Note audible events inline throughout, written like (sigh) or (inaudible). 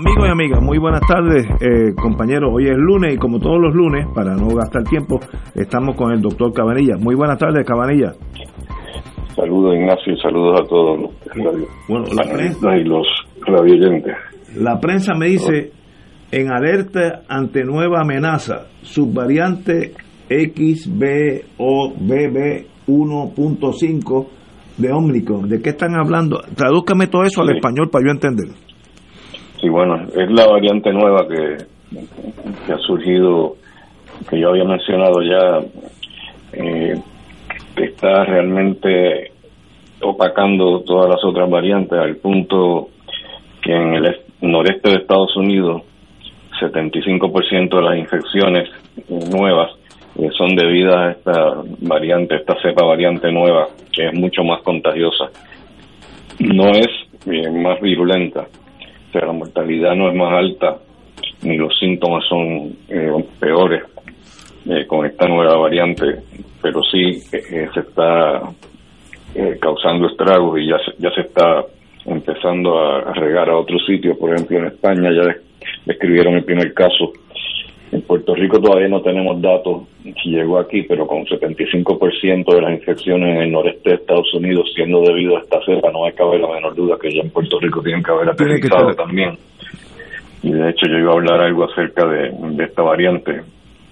Amigos y amigas, muy buenas tardes, eh, compañeros. Hoy es lunes y como todos los lunes, para no gastar tiempo, estamos con el doctor Cabanilla. Muy buenas tardes, Cabanilla. Saludos, Ignacio, y saludos a todos los bueno, la prensa, y los radioyentes. La prensa me dice, en alerta ante nueva amenaza, subvariante XBOBB1.5 de Omicron. ¿De qué están hablando? Tradúzcame todo eso al español para yo entender. Sí, bueno, es la variante nueva que, que ha surgido, que yo había mencionado ya, eh, que está realmente opacando todas las otras variantes al punto que en el noreste de Estados Unidos 75% de las infecciones nuevas eh, son debidas a esta variante, esta cepa variante nueva, que es mucho más contagiosa. No es eh, más virulenta, pero la mortalidad no es más alta ni los síntomas son eh, peores eh, con esta nueva variante, pero sí eh, se está causando estragos y ya se, ya se está empezando a, regar a otros sitios, por ejemplo en España ya describieron el primer caso. En Puerto Rico todavía no tenemos datos si llegó aquí, pero con 75% de las infecciones en el noreste de Estados Unidos siendo debido a esta cepa, no hay haber la menor duda que ya en Puerto Rico tienen que haber aterrizado también. Y de hecho yo iba a hablar algo acerca de, de esta variante,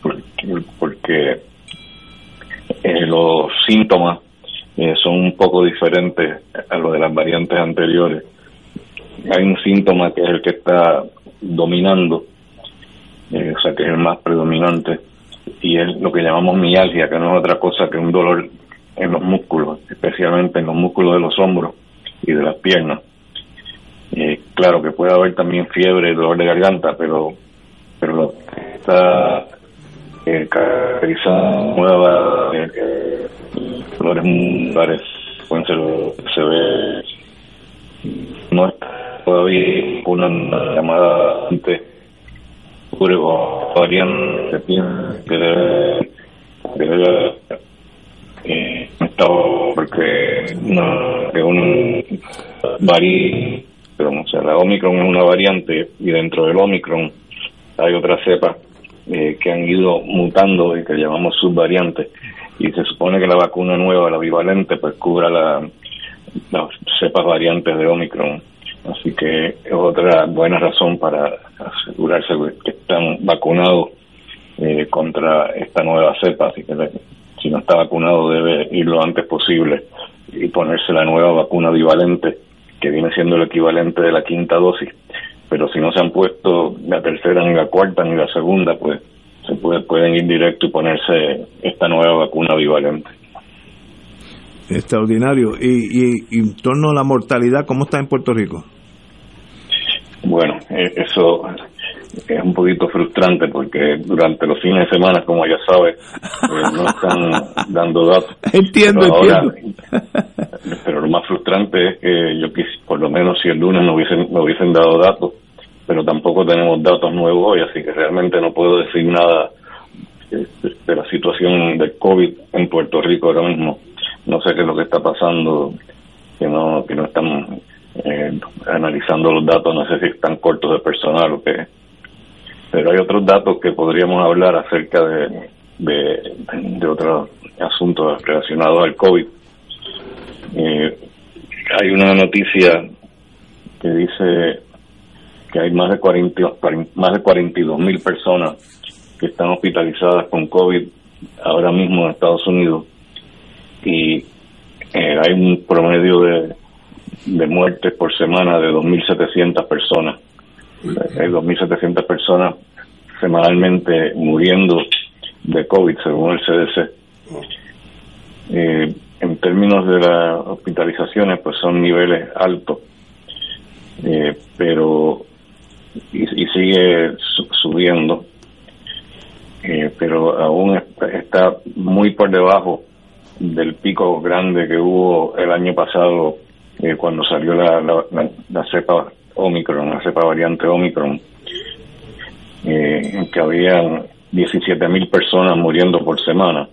porque, porque eh, los síntomas eh, son un poco diferentes a los de las variantes anteriores. Hay un síntoma que es el que está dominando, eh, o sea, que es el más predominante, y es lo que llamamos mialgia, que no es otra cosa que un dolor en los músculos, especialmente en los músculos de los hombros y de las piernas. Eh, claro que puede haber también fiebre, dolor de garganta, pero pero lo que está eh, caracterizado nueva eh, dolores musculares pueden ser se ve no está todavía una llamada antes o variante que debe, estado porque no que un varí pero o sea la Omicron es una variante y dentro del Omicron hay otras cepas eh, que han ido mutando y que llamamos subvariantes y se supone que la vacuna nueva la bivalente pues cubra la, las cepas variantes de Omicron. Así que es otra buena razón para asegurarse que están vacunados eh, contra esta nueva cepa. Así que si no está vacunado debe ir lo antes posible y ponerse la nueva vacuna bivalente, que viene siendo el equivalente de la quinta dosis. Pero si no se han puesto la tercera, ni la cuarta, ni la segunda, pues se puede, pueden ir directo y ponerse esta nueva vacuna bivalente. Extraordinario. Y, y, en torno a la mortalidad, ¿cómo está en Puerto Rico? Bueno, eh, eso es un poquito frustrante porque durante los fines de semana, como ya sabes, eh, no están (laughs) dando datos. Entiendo, pero entiendo. Pero lo más frustrante es que yo quise, por lo menos si el lunes no hubiesen, no hubiesen dado datos, pero tampoco tenemos datos nuevos hoy, así que realmente no puedo decir nada de, de la situación del COVID en Puerto Rico ahora mismo. No sé qué es lo que está pasando, que no, que no están eh, analizando los datos, no sé si están cortos de personal o qué. Pero hay otros datos que podríamos hablar acerca de, de, otros asuntos relacionados al COVID. Eh, hay una noticia que dice que hay más de 40, más de 42 mil personas que están hospitalizadas con COVID ahora mismo en Estados Unidos y eh, hay un promedio de, de muertes por semana de 2.700 personas. Hay 2.700 personas semanalmente muriendo de COVID, según el CDC. Eh, en términos de las hospitalizaciones, pues son niveles altos, eh, pero y, sigue subiendo, eh, pero aún está, muy por debajo del pico grande que hubo el año pasado cuando salió la, la, cepa Omicron, la cepa variante Omicron, eh, que habían 17 mil personas muriendo por semana.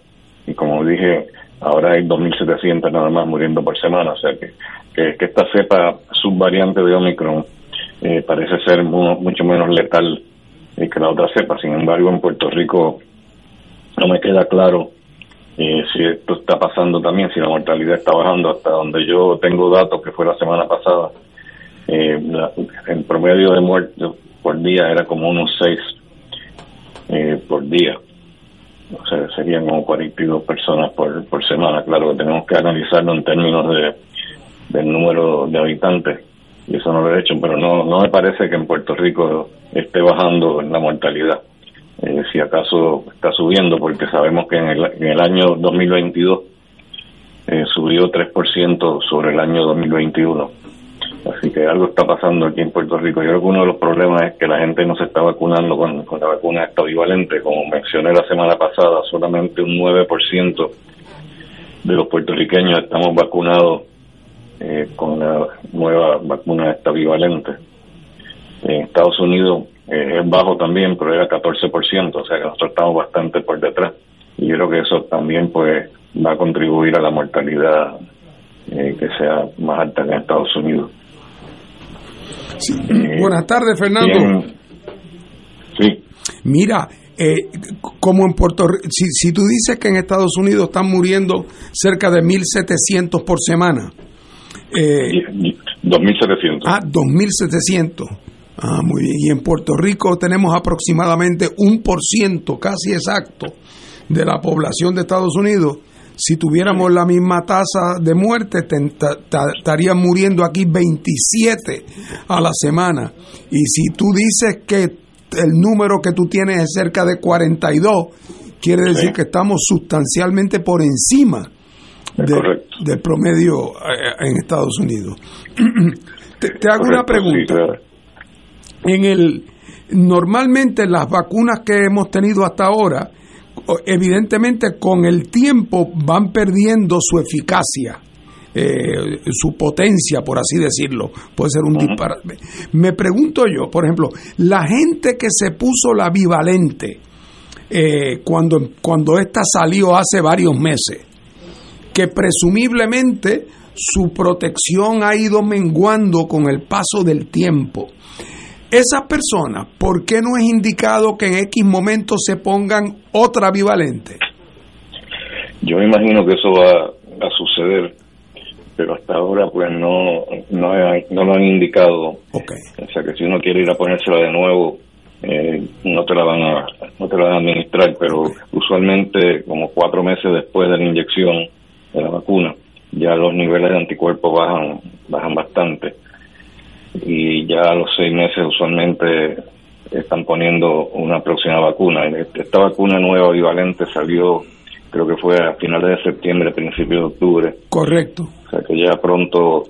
Y como dije, ahora hay 2.700 nada más muriendo por semana. O sea que, que, esta cepa subvariante de Omicron eh, parece ser mucho menos letal que la otra cepa. Sin embargo, en Puerto Rico no me queda claro eh, si esto está pasando también, si la mortalidad está bajando hasta donde yo tengo datos, que fue la semana pasada. Eh, el promedio de muertos por día era como unos 6 eh, por día. O sea, serían como 42 personas por, por semana. Claro que tenemos que analizarlo en términos de del número de habitantes y eso no lo he hecho, pero no, no me parece que en Puerto Rico esté bajando la mortalidad. Eh, si acaso está subiendo, porque sabemos que en el, en el año 2022 eh, subió 3% sobre el año 2021. Así que algo está pasando aquí en Puerto Rico. Yo creo que uno de los problemas es que la gente no se está vacunando con, la vacuna esta bivalente. Como mencioné la semana pasada, solamente un 9% de los puertorriqueños estamos vacunados eh, con la nueva vacuna esta bivalente. En Estados Unidos eh, es bajo también, pero era 14%, o sea que nosotros estamos bastante por detrás. Y yo creo que eso también pues va a contribuir a la mortalidad eh, que sea más alta que en Estados Unidos. Eh, Buenas tardes, Fernando. sí. Mira, como en Puerto Rico, si, si tú dices que en Estados Unidos están muriendo cerca de 1.700 por semana. Eh, 2.700. Ah, 2.700. Ah, muy bien. Y en Puerto Rico tenemos aproximadamente un por ciento, casi exacto, de la población de Estados Unidos. Si tuviéramos la misma tasa de muerte, estarían muriendo aquí 27 a la semana. Y si tú dices que el número que tú tienes es cerca de 42, quiere decir que estamos sustancialmente por encima del promedio eh, en Estados Unidos. (clears throat) te, hago una pregunta en el normalmente las vacunas que hemos tenido hasta ahora evidentemente con el tiempo van perdiendo su eficacia eh, su potencia, por así decirlo, puede ser un disparate. Me pregunto yo, por ejemplo, la gente que se puso la bivalente eh, cuando, cuando esta salió hace varios meses, que presumiblemente su protección ha ido menguando con el paso del tiempo. Esas personas, ¿por qué no es indicado que en X momento se pongan otra bivalente? Yo me imagino que eso va a suceder, pero hasta ahora pues no no, no lo han indicado. Okay. O sea que si uno quiere ir a ponérsela de nuevo, eh, no te la van a no te la van a administrar, pero usualmente como cuatro meses después de la inyección de la vacuna, ya los niveles de anticuerpos bajan bajan bastante y ya a los seis meses usualmente están poniendo una próxima vacuna. Esta vacuna nueva bivalente salió, creo que fue a finales de septiembre, principios de octubre. Correcto. O sea que ya pronto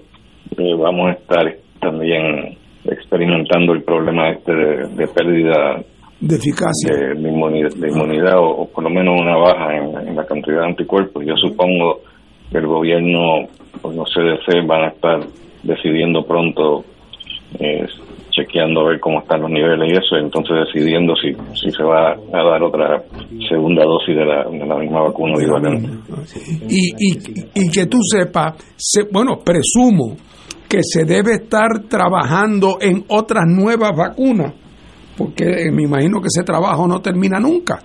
eh, vamos a estar también experimentando el problema este de, pérdida de eficacia de, inmunidad, o, por lo menos una baja en, la cantidad de anticuerpos. Yo supongo que el gobierno, pues no CDC, van a estar decidiendo pronto eh, chequeando a ver cómo están los niveles y eso, entonces decidiendo si, si se va a dar otra segunda dosis de la, de la misma vacuna Y, y, y que tú sepas, bueno, presumo que se debe estar trabajando en otras nuevas vacunas, porque me imagino que ese trabajo no termina nunca.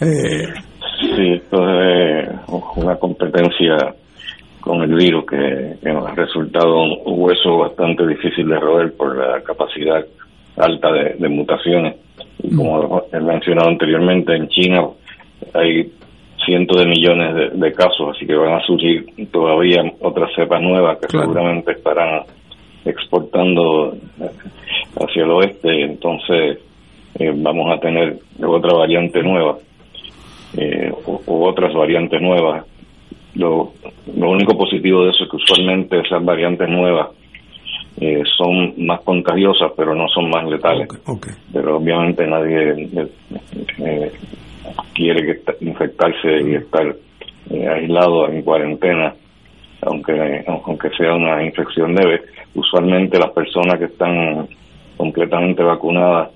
Eh, sí, esto es una competencia con el virus que, nos ha resultado un hueso bastante difícil de roer por la capacidad alta de, mutaciones. Y como he mencionado anteriormente, en China hay cientos de millones de, casos, así que van a surgir todavía otras cepas nuevas que seguramente estarán exportando hacia el oeste, entonces eh, vamos a tener otra variante nueva eh, o, otras variantes nuevas. Lo, lo único positivo de eso es que usualmente esas variantes nuevas eh, son más contagiosas, pero no son más letales. Pero obviamente nadie eh, quiere que infectarse y estar aislado en cuarentena, aunque aunque sea una infección leve. Usualmente las personas que están completamente vacunadas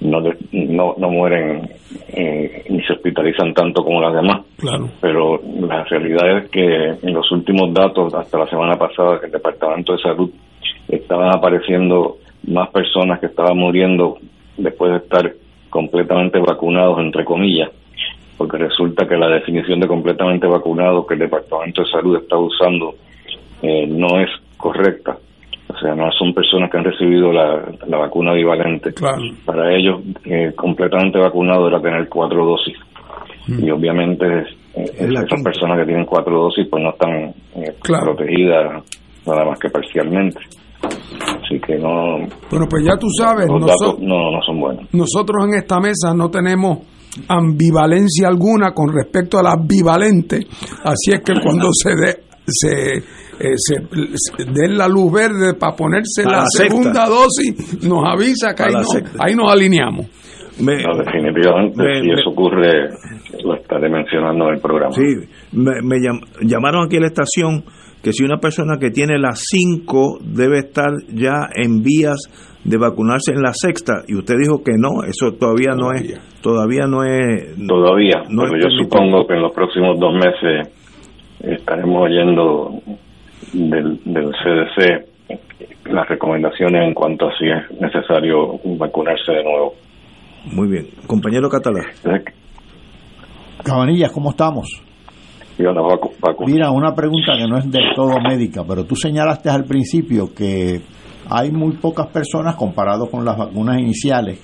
no, no, no mueren eh, ni se hospitalizan tanto como las demás. Claro. Pero la realidad es que en los últimos datos, hasta la semana pasada, que el Departamento de Salud estaban apareciendo más personas que estaban muriendo después de estar completamente vacunados, entre comillas, porque resulta que la definición de completamente vacunado que el Departamento de Salud está usando eh, no es correcta o sea, no son personas que han recibido la, vacuna bivalente. Para ellos, eh, completamente vacunado era tener cuatro dosis. Mm. Y obviamente eh, esas personas que tienen cuatro dosis pues no están eh, protegidas nada más que parcialmente. Así que no. Bueno, pues ya tú sabes, los datos no, no son buenos. Nosotros en esta mesa no tenemos ambivalencia alguna con respecto a la bivalente. Así es que cuando se, de, se eh, se, den la luz verde para ponerse la, segunda dosis, nos avisa que ahí, nos alineamos. definitivamente, si eso ocurre, lo estaré mencionando en el programa. Sí, me, llamaron aquí a la estación que si una persona que tiene las 5 debe estar ya en vías de vacunarse en la sexta y usted dijo que no, eso todavía, no es todavía no es todavía, pero yo supongo que en los próximos dos meses estaremos oyendo del, del CDC las recomendaciones en cuanto a si es necesario vacunarse de nuevo. Muy bien. Compañero Catalá. Cabanillas, ¿cómo estamos? Mira, una pregunta que no es del todo médica, pero tú señalaste al principio que hay muy pocas personas comparado con las vacunas iniciales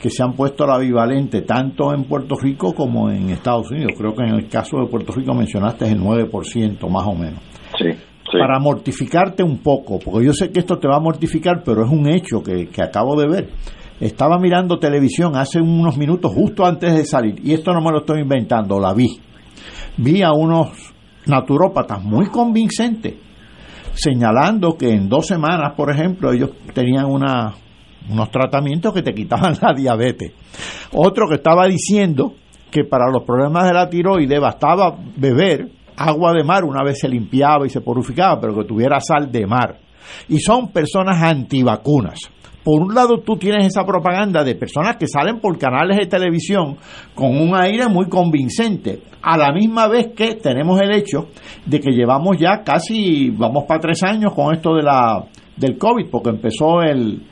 que se han puesto la bivalente tanto en Puerto Rico como en Estados Unidos. Creo que en el caso de Puerto Rico mencionaste el 9% más o menos. Sí para mortificarte un poco, porque yo sé que esto te va a mortificar, pero es un hecho que, acabo de ver. Estaba mirando televisión hace unos minutos, justo antes de salir, y esto no me lo estoy inventando, la vi. Vi a unos naturópatas muy convincentes, señalando que en dos semanas, por ejemplo, ellos tenían una, unos tratamientos que te quitaban (laughs) la diabetes. Otro que estaba diciendo que para los problemas de la tiroides bastaba beber agua de mar una vez se limpiaba y se purificaba, pero que tuviera sal de mar. Y son personas antivacunas. Por un lado, tú tienes esa propaganda de personas que salen por canales de televisión con un aire muy convincente, a la misma vez que tenemos el hecho de que llevamos ya casi, vamos para tres años con esto de la, del COVID, porque empezó el,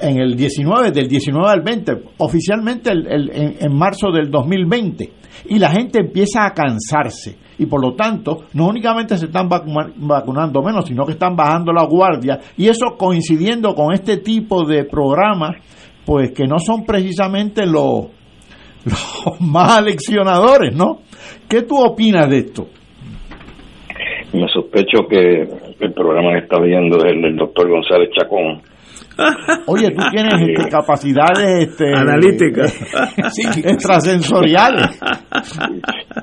en el 19, del 19 al 20, oficialmente el, en, marzo del 2020, y la gente empieza a cansarse. Y por lo tanto, no únicamente se están vacunando menos, sino que están bajando la guardia. Y eso coincidiendo con este tipo de programas, pues que no son precisamente los, (laughs) los más aleccionadores, ¿no? ¿Qué tú opinas de esto? Me sospecho que el programa que está viendo es el del doctor González Chacón Oye, tú tienes este, capacidades este, analíticas, extrasensoriales.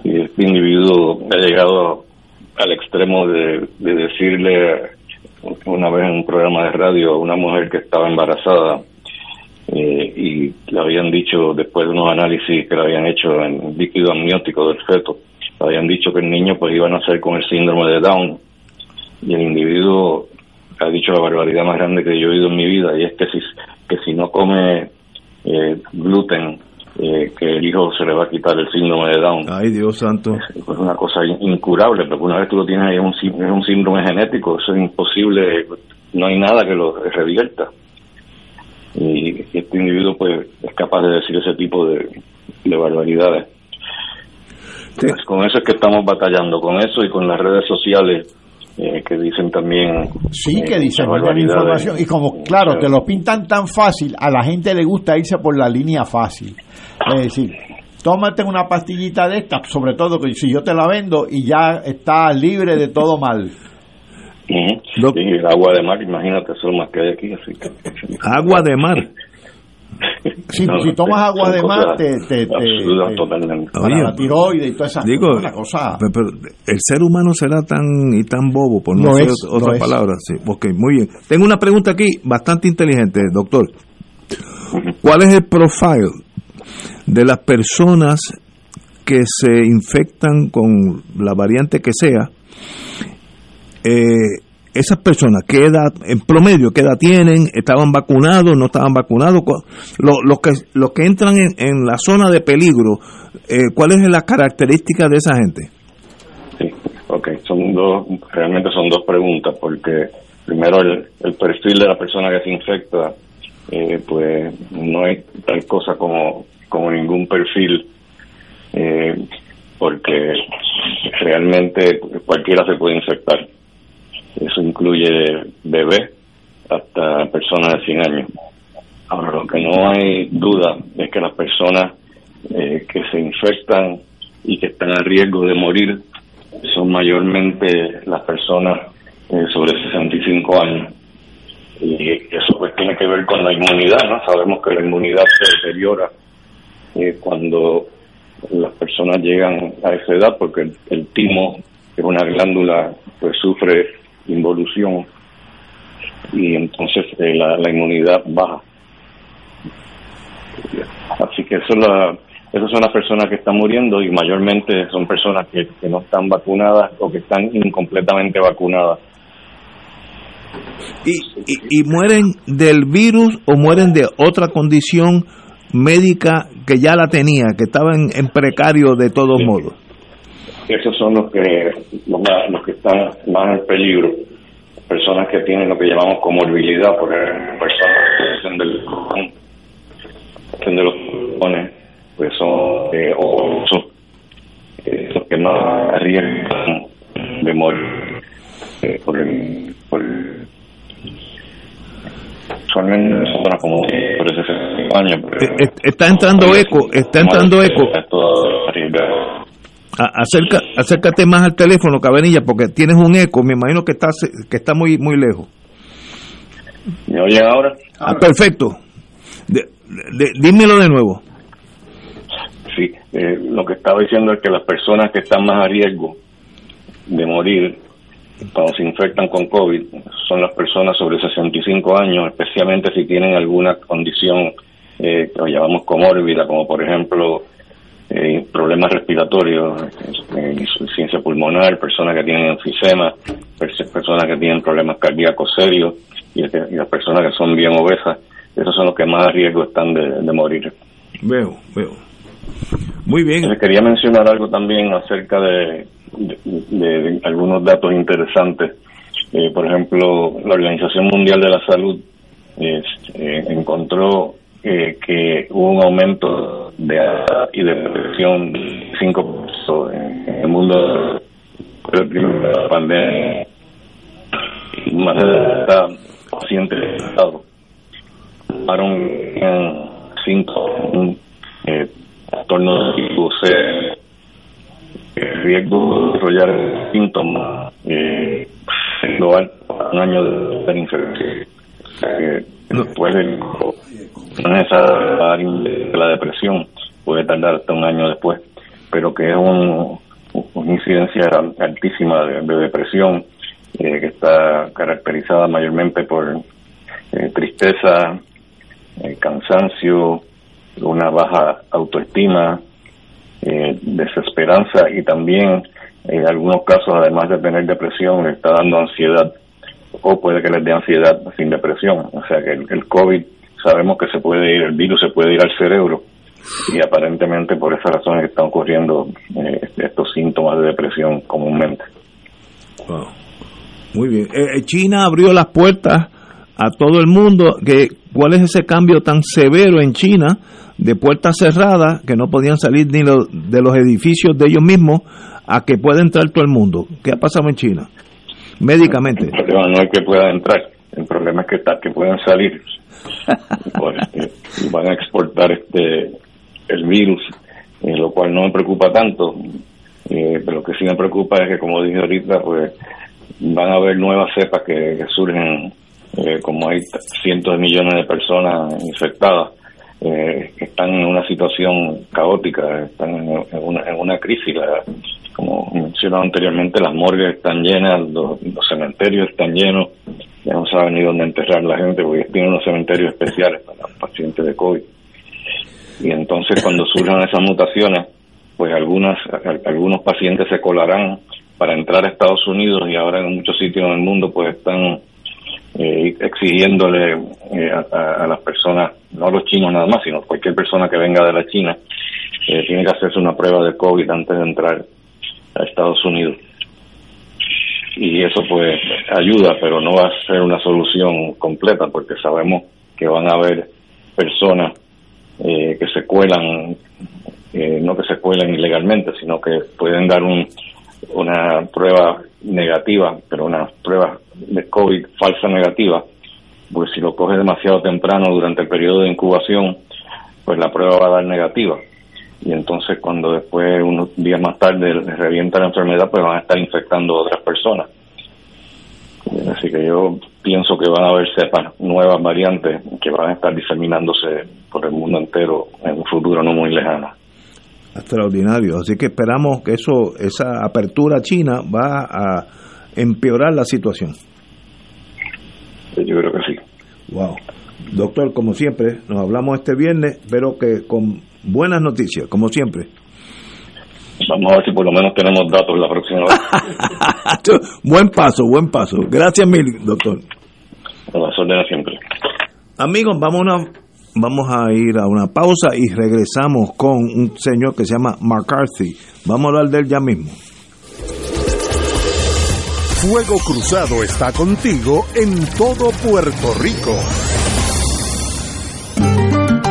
Y este individuo ha llegado al extremo de, decirle una vez en un programa de radio a una mujer que estaba embarazada eh, y le habían dicho después de unos análisis que le habían hecho en líquido amniótico del feto, le habían dicho que el niño pues iba a nacer con el síndrome de Down. Y el individuo ha dicho la barbaridad más grande que yo he oído en mi vida y es que si, que si no come eh, gluten, eh, que el hijo se le va a quitar el síndrome de Down. Ay, Dios santo. Es, una cosa incurable, porque una vez tú lo tienes ahí, es un, un síndrome genético, eso es imposible, no hay nada que lo revierta. Y, este individuo pues es capaz de decir ese tipo de, de barbaridades. Pues con eso es que estamos batallando, con eso y con las redes sociales eh, que dicen también... Sí, que dicen buena información. Y como, claro, te lo pintan tan fácil, a la gente le gusta irse por la línea fácil. Es decir, tómate una pastillita de esta, sobre todo que si yo te la vendo y ya está libre de todo mal. el agua de mar, imagínate, es más que hay aquí. Así que... Agua de mar. Si, si tomas agua de mar, te, te, te, para la tiroides y todas esas digo, cosas. Pero, el ser humano será tan y tan bobo, por no, decir otras palabras. Sí, muy bien. Tengo una pregunta aquí bastante inteligente, doctor. ¿Cuál es el profile de las personas que se infectan con la variante que sea? Eh, esas personas, ¿qué edad, en promedio, qué edad tienen? ¿Estaban vacunados? ¿No estaban vacunados? Los, que, los que entran en, la zona de peligro, eh, ¿cuál es la característica de esa gente? Sí, ok, son dos, realmente son dos preguntas, porque primero el, perfil de la persona que se infecta, eh, pues no hay tal cosa como, como ningún perfil, eh, porque realmente cualquiera se puede infectar eso incluye bebés hasta personas de 100 años. Ahora, lo que no hay duda es que las personas eh, que se infectan y que están a riesgo de morir son mayormente las personas eh, sobre 65 años. Y eso pues tiene que ver con la inmunidad, ¿no? Sabemos que la inmunidad se deteriora eh, cuando las personas llegan a esa edad porque el, el timo, que es una glándula, pues sufre involución y entonces eh, la, inmunidad baja. Así que eso la, esas son las personas que están muriendo y mayormente son personas que, no están vacunadas o que están incompletamente vacunadas. ¿Y, y, mueren del virus o mueren de otra condición médica que ya la tenía, que estaba en, precario de todos modos? Esos son los que los, que están más en peligro. Personas que tienen lo que llamamos comorbilidad por ejemplo personas que son del de los pulmones pues son eh, o son eh, los que más arriesgan de morir eh, por el por el son como por ese años eh, está entrando eco está entrando eco Acerca, acércate más al teléfono, Cabanilla, porque tienes un eco. Me imagino que está, que está muy, muy lejos. ¿Me oyen ahora? Ah, perfecto. dímelo de nuevo. Sí, eh, lo que estaba diciendo es que las personas que están más a riesgo de morir cuando se infectan con COVID son las personas sobre 65 años, especialmente si tienen alguna condición eh, que llamamos comórbida, como por ejemplo eh, problemas respiratorios, eh, insuficiencia pulmonar, personas que tienen enfisema, personas que tienen problemas cardíacos serios y, las personas que son bien obesas, esos son los que más a riesgo están de, morir. Veo, veo. Muy bien. quería mencionar algo también acerca de, algunos datos interesantes. Eh, por ejemplo, la Organización Mundial de la Salud eh, que hubo un aumento de y de depresión 5% en, en el mundo. De la pandemia más de pacientes estados tomaron en cinco eh, trastornos tipo C riesgo de desarrollar síntomas eh, global un año de, infección eh, después del no es esa la depresión, puede tardar hasta un año después, pero que es un, una incidencia altísima de, depresión eh, que está caracterizada mayormente por eh, tristeza, eh, cansancio, una baja autoestima, desesperanza y también en algunos casos, además de tener depresión, le está dando ansiedad o puede que les dé ansiedad sin depresión. O sea que el COVID sabemos que se puede ir, el virus se puede ir al cerebro y aparentemente por esas razones están ocurriendo eh, estos síntomas de depresión comúnmente. Muy bien. Eh, eh, China abrió las puertas a todo el mundo. Que, ¿Cuál es ese cambio tan severo en China de puertas cerradas que no podían salir ni de los edificios de ellos mismos a que pueda entrar todo el mundo? ¿Qué ha pasado en China? Médicamente. El problema no es que puedan entrar, el problema es que, está, que puedan salir. (laughs) Pues, este, y van a exportar este el virus, eh, lo cual no me preocupa tanto. Eh, pero lo que sí me preocupa es que, como dije ahorita, pues van a haber nuevas cepas que, surgen, eh, como hay cientos de millones de personas infectadas, eh, están en una situación caótica, están en, una, en una crisis. Como mencionaba anteriormente, las morgues están llenas, los, cementerios están llenos, ya no saben ni dónde enterrar la gente porque tienen unos cementerios especiales para pacientes de COVID. Y entonces cuando surjan esas mutaciones, pues algunas algunos pacientes se colarán para entrar a Estados Unidos y ahora en muchos sitios del mundo pues están eh, exigiéndole eh, a, las personas, no a los chinos nada más, sino cualquier persona que venga de la China, eh, tiene que hacerse una prueba de COVID antes de entrar a Estados Unidos. Y eso pues ayuda, pero no va a ser una solución completa porque sabemos que van a haber personas que se cuelan, no que se cuelan ilegalmente, sino que pueden dar un, una prueba negativa, pero una prueba de COVID falsa negativa, pues si lo coge demasiado temprano durante el periodo de incubación, pues la prueba va a dar negativa. Y entonces cuando después, unos días más tarde, revienta la enfermedad, pues van a estar infectando a otras personas. Así que yo pienso que van a haber cepas nuevas variantes que van a estar diseminándose por el mundo entero en un futuro no muy lejano extraordinario. Así que esperamos que eso, esa apertura china va a empeorar la situación. Yo creo que sí. Wow. Doctor, como siempre, nos hablamos este viernes, pero que con buenas noticias, como siempre. Vamos a ver si por lo menos tenemos datos la próxima vez. (laughs) buen paso, buen paso. Gracias mil, doctor. A las órdenes siempre. Amigos, vamos a una Vamos a ir a una pausa y regresamos con un señor que se llama McCarthy. Vamos a hablar de él ya mismo. Fuego Cruzado está contigo en todo Puerto Rico.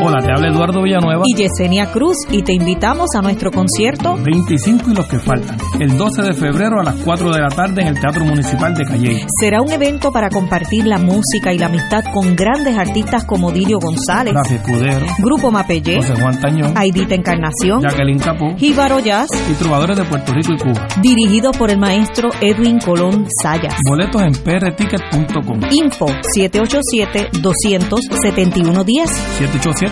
Hola, te habla Eduardo Villanueva y Yesenia Cruz y te invitamos a nuestro concierto 25 y los que faltan, el 12 de febrero a las 4 de la tarde en el Teatro Municipal de Calle. Será un evento para compartir la música y la amistad con grandes artistas como Dirio González, Escudero, Grupo Mapellé, José Juan Tañón, Aidita Encarnación, Jacqueline Capó, Jíbaro Jazz y trovadores de Puerto Rico y Cuba. Dirigido por el maestro Edwin Colón Sayas. Boletos en prticket.com. Info 787 271 10 787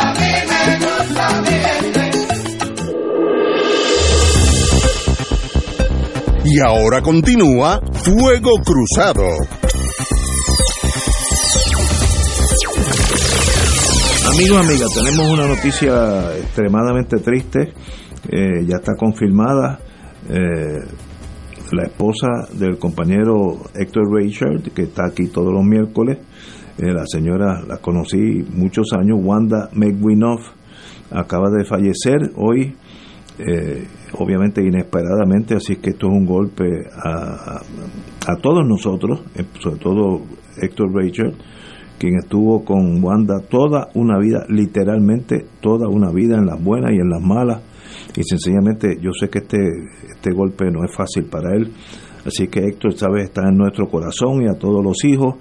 Y ahora continúa Fuego Cruzado. Amigos, amigas, tenemos una noticia extremadamente triste. Eh, ya está confirmada. Eh, la esposa del compañero Héctor Richard, que está aquí todos los miércoles. Eh, la señora la conocí muchos años, Wanda McWinoff, acaba de fallecer hoy, obviamente inesperadamente, así que esto es un golpe a, a- todos nosotros, eh, sobre todo Héctor Richard, quien estuvo con Wanda toda una vida, literalmente toda una vida, en las buenas y en las malas, y sencillamente yo sé que este, este golpe no es fácil para él, así que Héctor, sabes, está en nuestro corazón y a todos los hijos,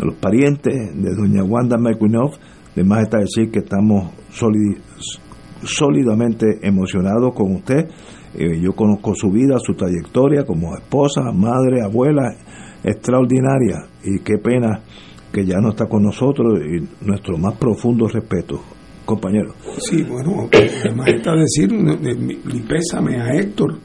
a los parientes de doña Wanda McWinoff, de más está decir que estamos sólid- sólidamente emocionados con usted, Eh, yo conozco su vida, su trayectoria como esposa, madre, abuela, extraordinaria, y qué pena que ya no está con nosotros y nuestro más profundo respeto, compañero. Sí, bueno, además está decir mi pésame a Héctor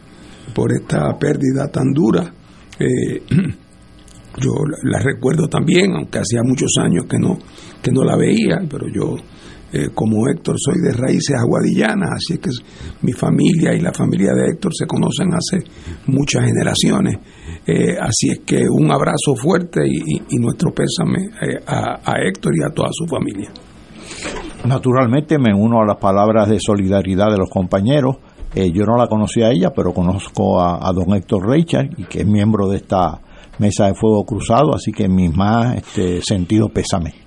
por esta pérdida tan dura. Eh, (clears throat) yo la, la recuerdo también, aunque hacía muchos años que no que no la veía, pero yo eh, como Héctor soy de raíces aguadillanas, así que mi familia y la familia de Héctor se conocen hace muchas generaciones. Eh, así es que un abrazo fuerte y, nuestro pésame eh, a, Héctor y a toda su familia. Naturalmente me uno a las palabras de solidaridad de los compañeros. Eh, yo no la conocí a ella, pero conozco a, don Héctor Richard, y que es miembro de esta mesa de fuego cruzado, así que mi más este, sentido pésame.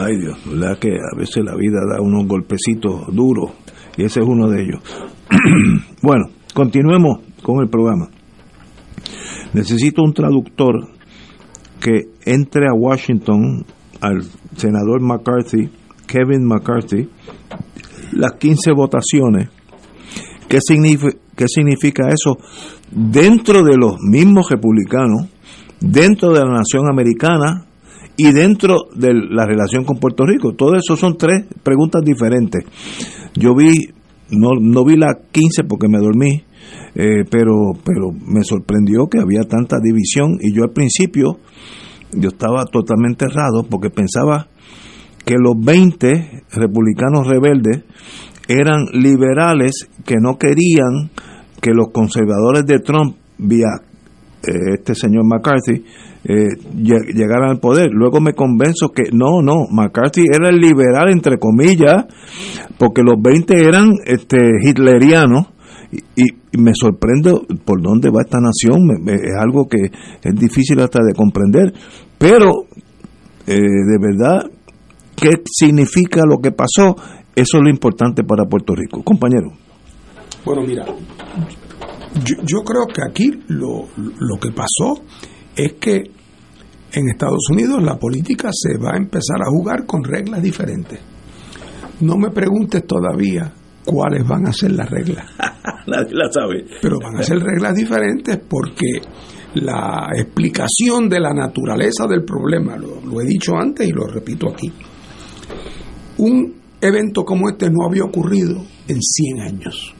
Ay Dios, verdad que a veces la vida da unos golpecitos duros y ese es uno de ellos. (clears throat) bueno, continuemos con el programa. Necesito un traductor que entre a Washington al senador McCarthy, Kevin McCarthy, las 15 votaciones. ¿Qué significa, ¿Qué significa eso? Dentro de los mismos republicanos, dentro de la nación americana y dentro de la relación con Puerto Rico. Todo eso son tres preguntas diferentes. Yo vi, no, no vi las 15 porque me dormí, eh, pero, pero me sorprendió que había tanta división y yo al principio yo estaba totalmente errado porque pensaba que los 20 republicanos rebeldes eran liberales que no querían que los conservadores de Trump, vía eh, este señor McCarthy, eh, lle- llegaran al poder. Luego me convenzo que no, no, McCarthy era el liberal, entre comillas, porque los 20 eran este, hitlerianos. Y, me sorprende por dónde va esta nación, es algo que es difícil hasta de comprender, pero eh, de verdad, ¿qué significa lo que pasó? Eso es lo importante para Puerto Rico. Compañero. Bueno, mira, yo, yo creo que aquí lo, lo que pasó es que en Estados Unidos la política se va a empezar a jugar con reglas diferentes. No me preguntes todavía cuáles van a ser las reglas. (laughs) Nadie la sabe. Pero van a ser reglas diferentes porque la explicación de la naturaleza del problema, lo, lo he dicho antes y lo repito aquí, un evento como este no había ocurrido en 100 años.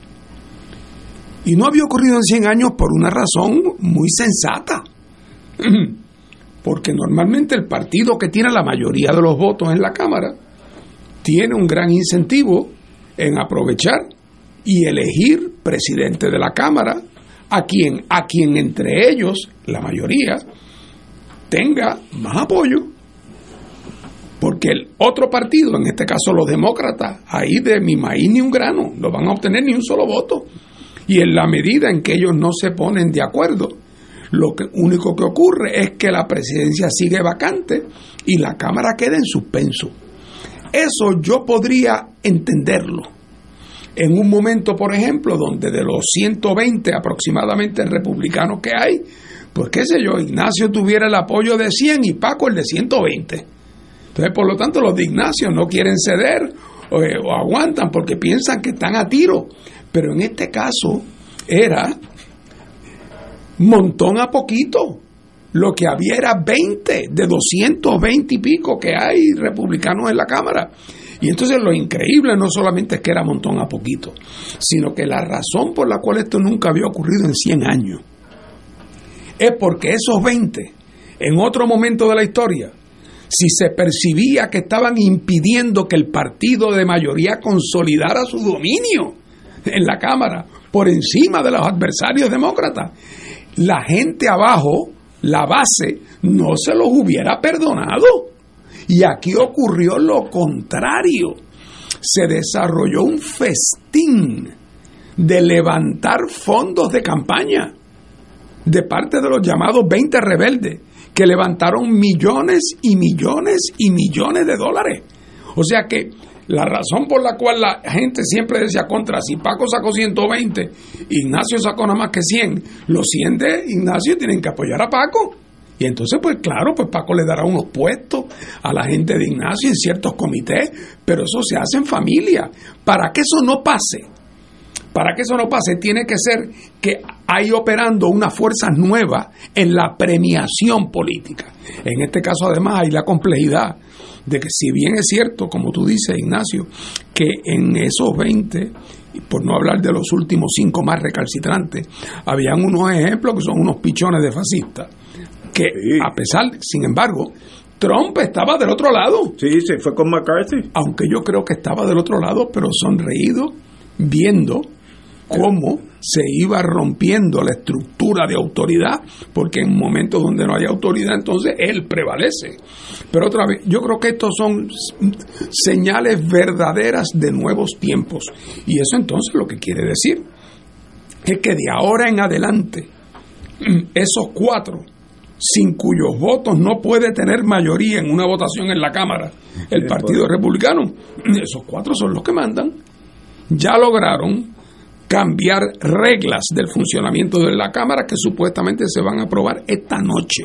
Y no había ocurrido en 100 años por una razón muy sensata. (clears throat) Porque normalmente el partido que tiene la mayoría de los votos en la Cámara tiene un gran incentivo en aprovechar y elegir presidente de la Cámara a quien, a quien entre ellos, la mayoría, tenga más apoyo. Porque el otro partido, en este caso los demócratas, ahí de mi maíz ni un grano, no van a obtener ni un solo voto. Y en la medida en que ellos no se ponen de acuerdo, lo que, único que ocurre es que la presidencia sigue vacante y la Cámara queda en suspenso. Eso yo podría entenderlo. En un momento, por ejemplo, donde de los 120 aproximadamente republicanos que hay, pues qué sé yo, Ignacio tuviera el apoyo de 100 y Paco el de 120. Entonces, por lo tanto, los de Ignacio no quieren ceder eh, o aguantan porque piensan que están a tiro. Pero en este caso era montón a poquito. Lo que había era 20 de 220 y pico que hay republicanos en la Cámara. Y entonces lo increíble no solamente es que era montón a poquito, sino que la razón por la cual esto nunca había ocurrido en 100 años es porque esos 20, en otro momento de la historia, si se percibía que estaban impidiendo que el partido de mayoría consolidara su dominio en la Cámara por encima de los adversarios demócratas, la gente abajo, la base, no se los hubiera perdonado. Y aquí ocurrió lo contrario. Se desarrolló un festín de levantar fondos de campaña de parte de los llamados 20 rebeldes, que levantaron millones y millones y millones de dólares. O sea que la razón por la cual la gente siempre decía contra, si Paco sacó 120, Ignacio sacó nada más que 100, los 100 de Ignacio tienen que apoyar a Paco. Y entonces, pues claro, pues Paco le dará unos puestos a la gente de Ignacio en ciertos comités, pero eso se hace en familia. Para que eso no pase, para que eso no pase, tiene que ser que hay operando una fuerza nueva en la premiación política. En este caso, además, hay la complejidad de que si bien es cierto, como tú dices, Ignacio, que en esos 20, y por no hablar de los últimos cinco más recalcitrantes, habían unos ejemplos que son unos pichones de fascistas, que a pesar, sin embargo, Trump estaba del otro lado. Sí, se fue con McCarthy. Aunque yo creo que estaba del otro lado, pero sonreído, viendo cómo se iba rompiendo la estructura de autoridad, porque en momentos donde no hay autoridad, entonces él prevalece. Pero otra vez, yo creo que estos son señales verdaderas de nuevos tiempos. Y eso entonces lo que quiere decir es que de ahora en adelante, (clears throat) esos cuatro, sin cuyos votos no puede tener mayoría en una votación en la Cámara, el Partido Republicano, (clears throat) esos cuatro son los que mandan. Ya lograron cambiar reglas del funcionamiento de la Cámara que supuestamente se van a aprobar esta noche.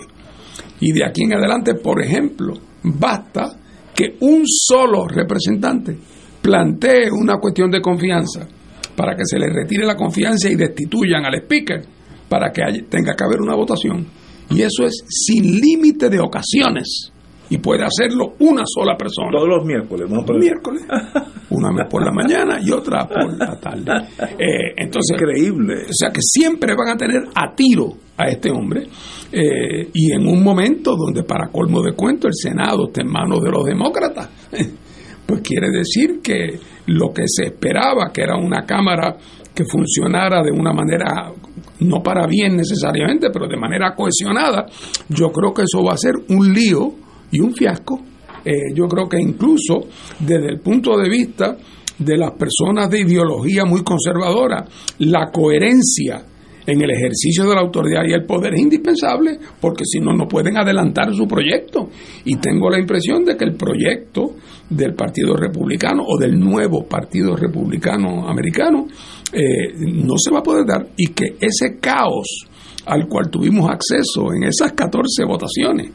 Y de aquí en adelante, por ejemplo, basta que un solo representante plantee una cuestión de confianza para que se le retire la confianza y destituyan al speaker para que tenga que haber una votación. Y eso es sin límite de ocasiones y puede hacerlo una sola persona. Todos los miércoles, ¿no? Miércoles. (laughs) Una vez por la mañana y otra por la tarde. Eh, entonces, Increíble. O sea que siempre van a tener a tiro a este hombre. Eh, y en un momento donde, para colmo de cuento, el Senado está en manos de los demócratas, (laughs) pues quiere decir que lo que se esperaba, que era una Cámara que funcionara de una manera no para bien necesariamente, pero de manera cohesionada, yo creo que eso va a ser un lío y un fiasco. Eh, yo creo que incluso desde el punto de vista de las personas de ideología muy conservadora, la coherencia en el ejercicio de la autoridad y el poder es indispensable porque si no, no pueden adelantar su proyecto. Y tengo la impresión de que el proyecto del Partido Republicano o del nuevo Partido Republicano Americano eh, no se va a poder dar y que ese caos al cual tuvimos acceso en esas 14 votaciones,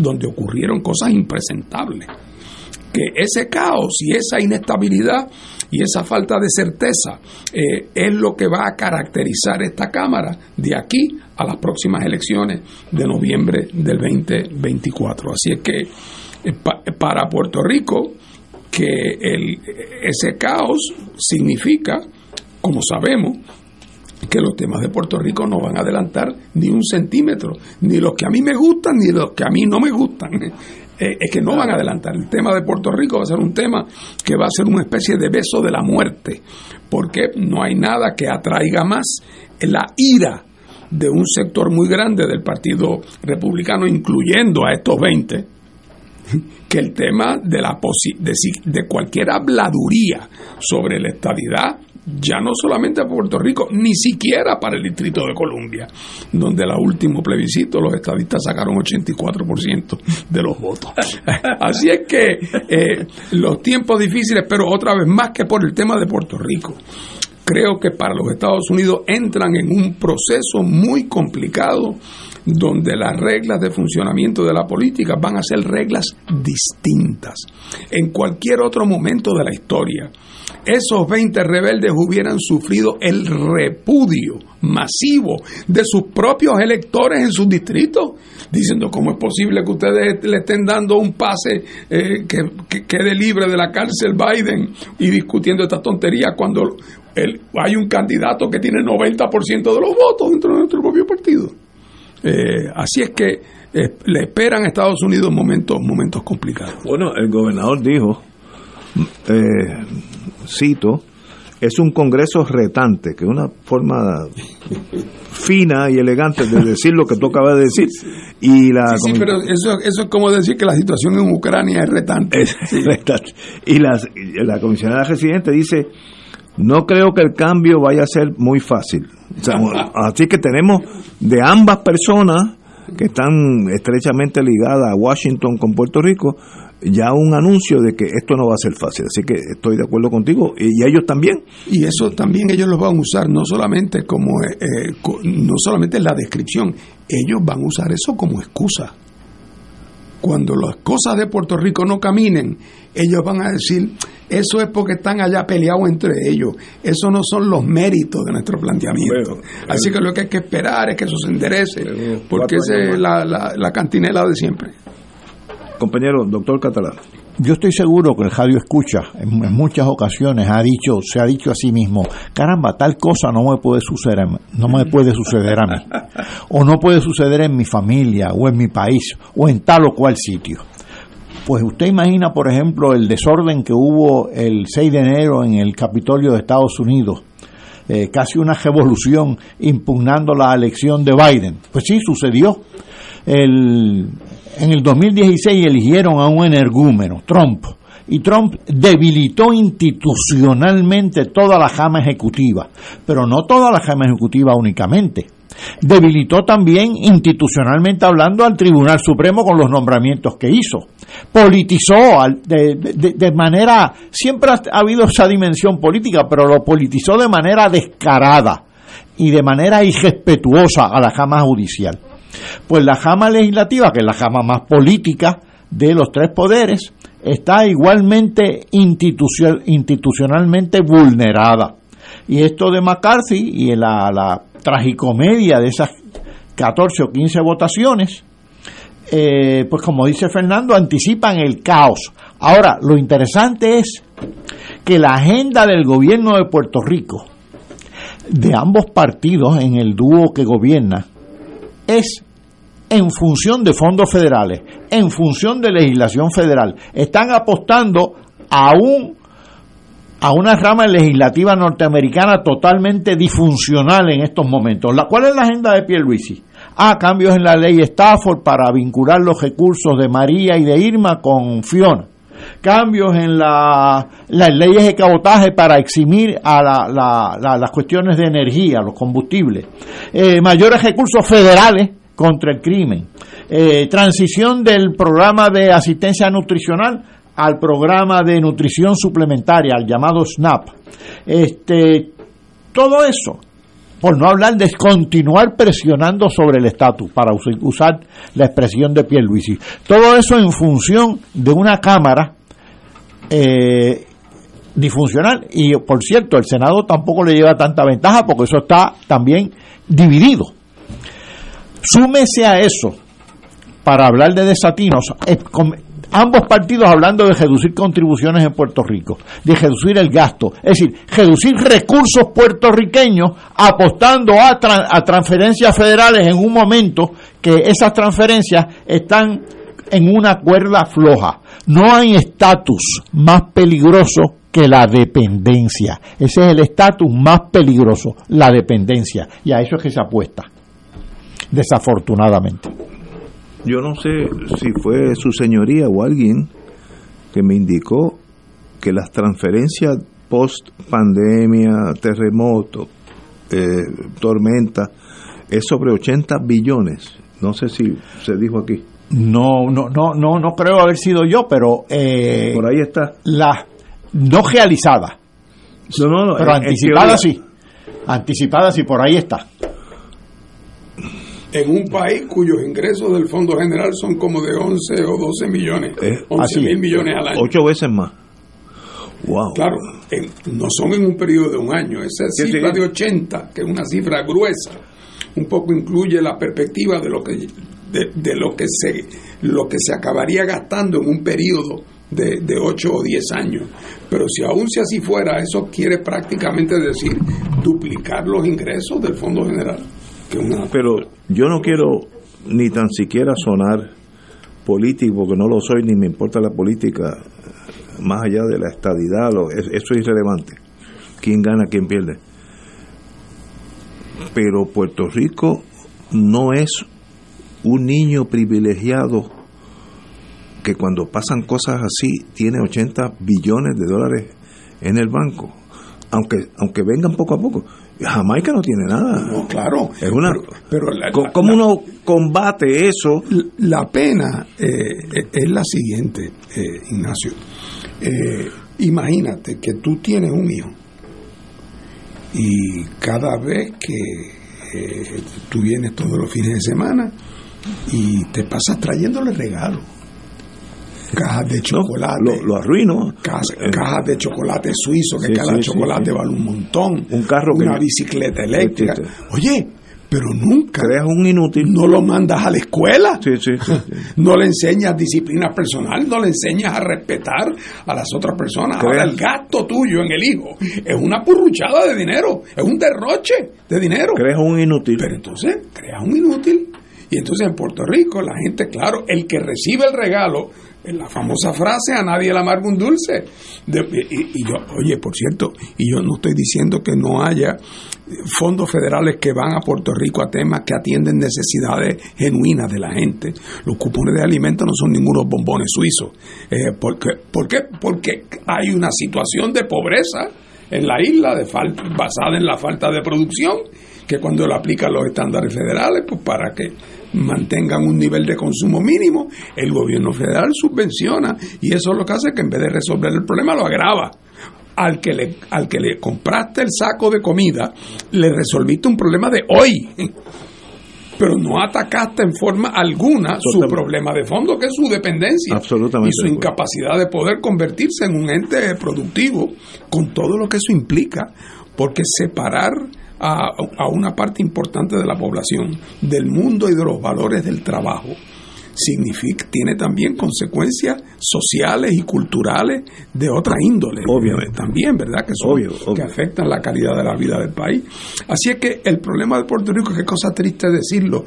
donde ocurrieron cosas impresentables. Que ese caos y esa inestabilidad y esa falta de certeza eh, es lo que va a caracterizar esta Cámara de aquí a las próximas elecciones de noviembre del 2024. Así es que eh, pa, para Puerto Rico, que el, ese caos significa, como sabemos, que los temas de Puerto Rico no van a adelantar ni un centímetro, ni los que a mí me gustan, ni los que a mí no me gustan. (laughs) Eh, es que no van a adelantar. El tema de Puerto Rico va a ser un tema que va a ser una especie de beso de la muerte, porque no hay nada que atraiga más la ira de un sector muy grande del Partido Republicano, incluyendo a estos 20, (laughs) que el tema de, la de, de cualquier habladuría sobre la estabilidad ya no solamente a Puerto Rico, ni siquiera para el Distrito de Columbia, donde el último plebiscito los estadistas sacaron 84% de los votos. (laughs) Así es que eh, los tiempos difíciles, pero otra vez más que por el tema de Puerto Rico, creo que para los Estados Unidos entran en un proceso muy complicado donde las reglas de funcionamiento de la política van a ser reglas distintas. En cualquier otro momento de la historia, esos 20 rebeldes hubieran sufrido el repudio masivo de sus propios electores en sus distritos, diciendo cómo es posible que ustedes le estén dando un pase eh, que, quede libre de la cárcel Biden y discutiendo esta tontería cuando hay un candidato que tiene 90% de los votos dentro de nuestro propio partido. Eh, así es que eh, le esperan a Estados Unidos momentos, momentos complicados. Bueno, el gobernador dijo, cito, es un congreso retante, que es una forma (laughs) fina y elegante de decir lo que tú acabas de decir. Y la sí, pero eso, eso es como decir que la situación en Ucrania es retante. (laughs) Y la, la comisionada residente dice, no creo que el cambio vaya a ser muy fácil. (laughs) así que tenemos de ambas personas que están estrechamente ligadas a Washington con Puerto Rico, ya un anuncio de que esto no va a ser fácil. Así que estoy de acuerdo contigo y ellos también. Y eso también ellos lo van a usar no solamente como eh, eh, no solamente en la descripción, ellos van a usar eso como excusa. Cuando las cosas de Puerto Rico no caminen, ellos van a decir, eso es porque están allá peleados entre ellos. Eso no son los méritos de nuestro planteamiento. Así que lo que hay que esperar es que eso se enderece, porque esa es la, la, la cantinela de siempre. Compañero, doctor Catalán. Yo estoy seguro que el radio escucha, en, muchas ocasiones ha dicho, se ha dicho a sí mismo, caramba, tal cosa no me puede suceder, no me puede suceder a mí, o no puede suceder en mi familia, o en mi país, o en tal o cual sitio. Pues usted imagina, por ejemplo, el desorden que hubo el 6 de enero en el Capitolio de Estados Unidos, eh, casi una revolución impugnando la elección de Biden. Pues sí, sucedió. El, en el 2016 eligieron a un energúmeno, Trump, y Trump debilitó institucionalmente toda la jama ejecutiva, pero no toda la jama ejecutiva únicamente. Debilitó también institucionalmente hablando al Tribunal Supremo con los nombramientos que hizo. Politizó de, de manera, siempre ha habido esa dimensión política, pero lo politizó de manera descarada y de manera irrespetuosa a la jama judicial. Pues la jama legislativa, que es la jama más política de los tres poderes, está igualmente institucionalmente vulnerada. Y esto de McCarthy y la, tragicomedia de esas 14 o 15 votaciones, eh, pues como dice Fernando, anticipan el caos. Ahora, lo interesante es que la agenda del gobierno de Puerto Rico, de ambos partidos en el dúo que gobierna, es en función de fondos federales, en función de legislación federal. Están apostando a un a una rama legislativa norteamericana totalmente disfuncional en estos momentos. ¿La, ¿Cuál es la agenda de Pierluisi? Ah, cambios en la ley Stafford para vincular los recursos de María y de Irma con Fiona. Cambios en la, las leyes de cabotaje para eximir a las cuestiones de energía, los combustibles. Eh, mayores recursos federales contra el crimen. Eh, transición del programa de asistencia nutricional al programa de nutrición suplementaria, al llamado SNAP. Este, todo eso, por no hablar de continuar presionando sobre el estatus, para usar la expresión de Pierluisi. Todo eso en función de una Cámara eh, disfuncional. Y por cierto, el Senado tampoco le lleva tanta ventaja porque eso está también dividido. Súmese a eso, para hablar de desatinos, ambos partidos hablando de reducir contribuciones en Puerto Rico, de reducir el gasto, es decir, reducir recursos puertorriqueños apostando a, transferencias federales en un momento que esas transferencias están en una cuerda floja. No hay estatus más peligroso que la dependencia. Ese es el estatus más peligroso, la dependencia. Y a eso es que se apuesta, desafortunadamente. Yo no sé si fue su señoría o alguien que me indicó que las transferencias post pandemia, terremoto, eh, tormenta, es sobre 80 billones. No sé si se dijo aquí. No, no, no, no, no creo haber sido yo, pero eh, por ahí está. La no realizada, no, no, no, pero anticipada sí, anticipada sí, por ahí está. En un país cuyos ingresos del Fondo General son como de 11 o 12 millones, 11 mil millones al año. Ocho veces más. Wow. Claro, no son en un periodo de un año. Esa cifra de 80, que es una cifra gruesa, un poco incluye la perspectiva de lo que de, lo que se lo que se acabaría gastando en un periodo de, de 8 o 10 años. Pero si aún si así fuera, eso quiere prácticamente decir duplicar los ingresos del Fondo General. Pero yo no quiero ni tan siquiera sonar político, porque no lo soy, ni me importa la política, más allá de la estadidad, eso es irrelevante. ¿Quién gana, quién pierde? Pero Puerto Rico no es un niño privilegiado que cuando pasan cosas así tiene 80 billones de dólares en el banco, aunque aunque vengan poco a poco. Jamaica no tiene nada. No, claro. Es una, pero, ¿Cómo uno combate eso? La pena eh, es la siguiente, eh, Ignacio. Eh, imagínate que tú tienes un hijo y cada vez que tú vienes todos los fines de semana y te pasas trayéndole regalos cajas de chocolate. lo, arruino. Eh, cajas, de chocolate suizo, que cada chocolate vale un montón. Un carro Una bicicleta eléctrica. Oye, pero nunca. Creas un inútil. No lo mandas a la escuela. (laughs) no le enseñas disciplina personal, no le enseñas a respetar a las otras personas. Ahora, el gasto tuyo en el hijo es una purruchada de dinero, es un derroche de dinero. Creas un inútil. Pero entonces, creas un inútil. Y entonces en Puerto Rico la gente, claro, el que recibe el regalo la famosa frase a nadie le amarga un dulce. y, yo, oye, por cierto, y yo no estoy diciendo que no haya fondos federales que van a Puerto Rico a temas que atienden necesidades genuinas de la gente. Los cupones de alimentos no son ningunos bombones suizos. Eh, porque, ¿Por? Porque hay una situación de pobreza en la isla de basada en la falta de producción que cuando le aplican los estándares federales, pues para que mantengan un nivel de consumo mínimo, el gobierno federal subvenciona y eso es lo que hace que en vez de resolver el problema lo agrava. Al que, le, al que le compraste el saco de comida, le resolviste un problema de hoy, pero no atacaste en forma alguna su problema de fondo, que es su dependencia y su incapacidad de poder convertirse en un ente productivo, con todo lo que eso implica, porque separar a, una parte importante de la población del mundo y de los valores del trabajo. Significa tiene también consecuencias sociales y culturales de otra índole obviamente también verdad que son que afectan la calidad de la vida del país. Así es que el problema de Puerto Rico qué cosa triste decirlo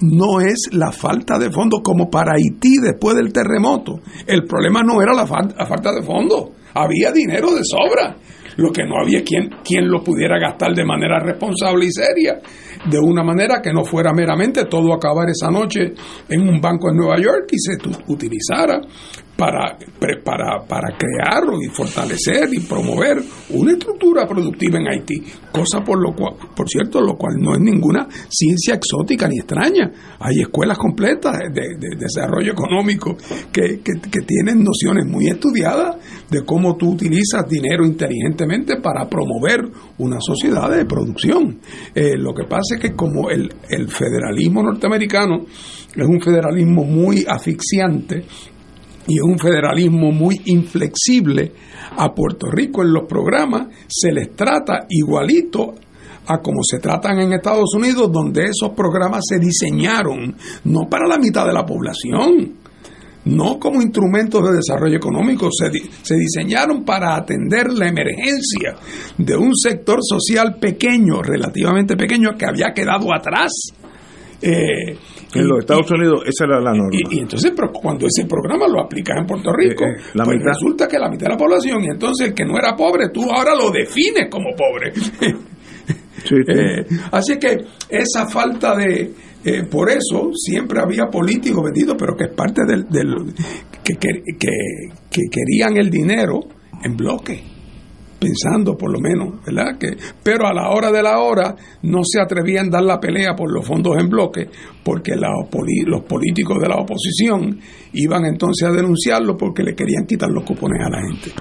no es la falta de fondos como para Haití después del terremoto. El problema no era la, la falta de fondos. Había dinero de sobra lo que no había quien, quien lo pudiera gastar de manera responsable y seria, de una manera que no fuera meramente todo acabar esa noche en un banco en Nueva York y se utilizara para, para, para crear y fortalecer y promover una estructura productiva en Haití, cosa por lo cual, por cierto, lo cual no es ninguna ciencia exótica ni extraña. Hay escuelas completas de, desarrollo económico que, que, tienen nociones muy estudiadas de cómo tú utilizas dinero inteligentemente para promover una sociedad de producción. Eh, lo que pasa es que como el, el federalismo norteamericano es un federalismo muy asfixiante, y un federalismo muy inflexible, a Puerto Rico en los programas se les trata igualito a como se tratan en Estados Unidos, donde esos programas se diseñaron no para la mitad de la población, no como instrumentos de desarrollo económico, se, se diseñaron para atender la emergencia de un sector social pequeño, relativamente pequeño, que había quedado atrás. Eh, en los Estados Unidos esa era la norma. Y, entonces, pero cuando ese programa lo aplicas en Puerto Rico, eh, eh, pues resulta que la mitad de la población, y entonces el que no era pobre, tú ahora lo defines como pobre. (laughs) así que esa falta de, por eso siempre había políticos vendidos, pero que es parte del, que, que, que, querían el dinero en bloque pensando por lo menos, ¿verdad? Que, pero a la hora de la hora no se atrevían a dar la pelea por los fondos en bloque, porque los políticos de la oposición iban entonces a denunciarlo porque le querían quitar los cupones a la gente.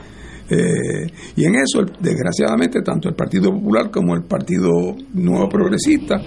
Eh, y en eso, desgraciadamente, tanto el Partido Popular como el Partido Nuevo Progresista,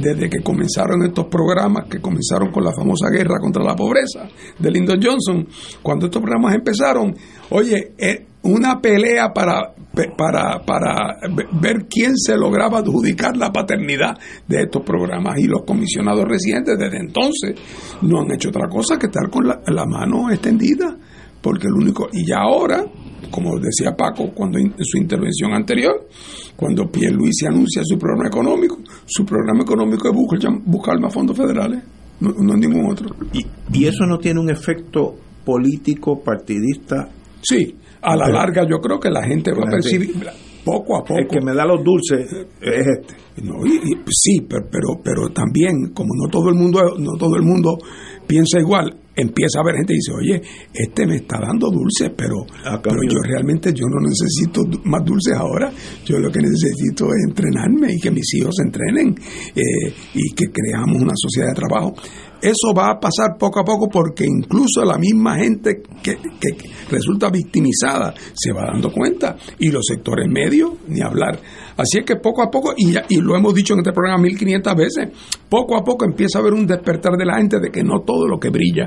desde que comenzaron estos programas, que comenzaron con la famosa guerra contra la pobreza de Lyndon Johnson, cuando estos programas empezaron, oye, eh, una pelea para, para, para ver quién se lograba adjudicar la paternidad de estos programas. Y los comisionados residentes desde entonces no han hecho otra cosa que estar con la, mano extendida, porque el único, y ya ahora, como decía Paco cuando en su intervención anterior, cuando se anuncia su programa económico, su programa económico es buscar, buscar más fondos federales, no, no ningún otro. ¿Y, ¿Y eso no tiene un efecto político, partidista? Sí, a la larga yo creo que la gente va a percibir poco a poco. El que me da los dulces es este. sí, pero, pero, pero también, como no todo el mundo, no todo el mundo piensa igual, empieza a haber gente que dice, oye, este me está dando dulces, pero, pero yo realmente yo no necesito más dulces ahora, yo lo que necesito es entrenarme y que mis hijos se entrenen eh, y que creamos una sociedad de trabajo. Eso va a pasar poco a poco porque incluso la misma gente que, resulta victimizada se va dando cuenta y los sectores medios, ni hablar. Así es que poco a poco, y, y lo hemos dicho en este programa 1500 veces, poco a poco empieza a haber un despertar de la gente de que no todo lo que brilla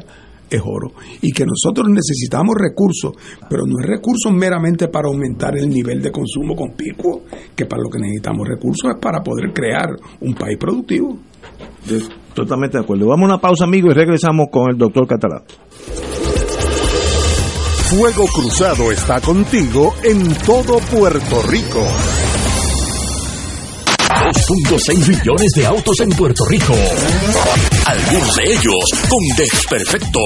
es oro y que nosotros necesitamos recursos, pero no es recursos meramente para aumentar el nivel de consumo con pico, que para lo que necesitamos recursos es para poder crear un país productivo. Totalmente de acuerdo. Vamos a una pausa, amigos, y regresamos con el doctor Catalán. Fuego Cruzado está contigo en todo Puerto Rico. 2.6 millones de autos en Puerto Rico. Algunos de ellos con desperfectos.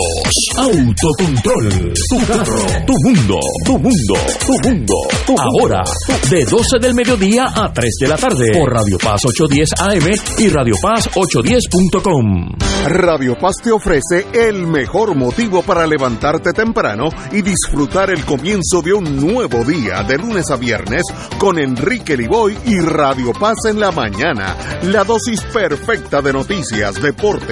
Autocontrol. Tu carro. Tu mundo. Tu mundo. Tu mundo. Ahora, de 12 del mediodía a 3 de la tarde. Por Radio Paz 810 AM y Radio Paz 810.com. Radio Paz te ofrece el mejor motivo para levantarte temprano y disfrutar el comienzo de un nuevo día de lunes a viernes con Enrique Liboy y Radio Paz en la mañana. La dosis perfecta de noticias,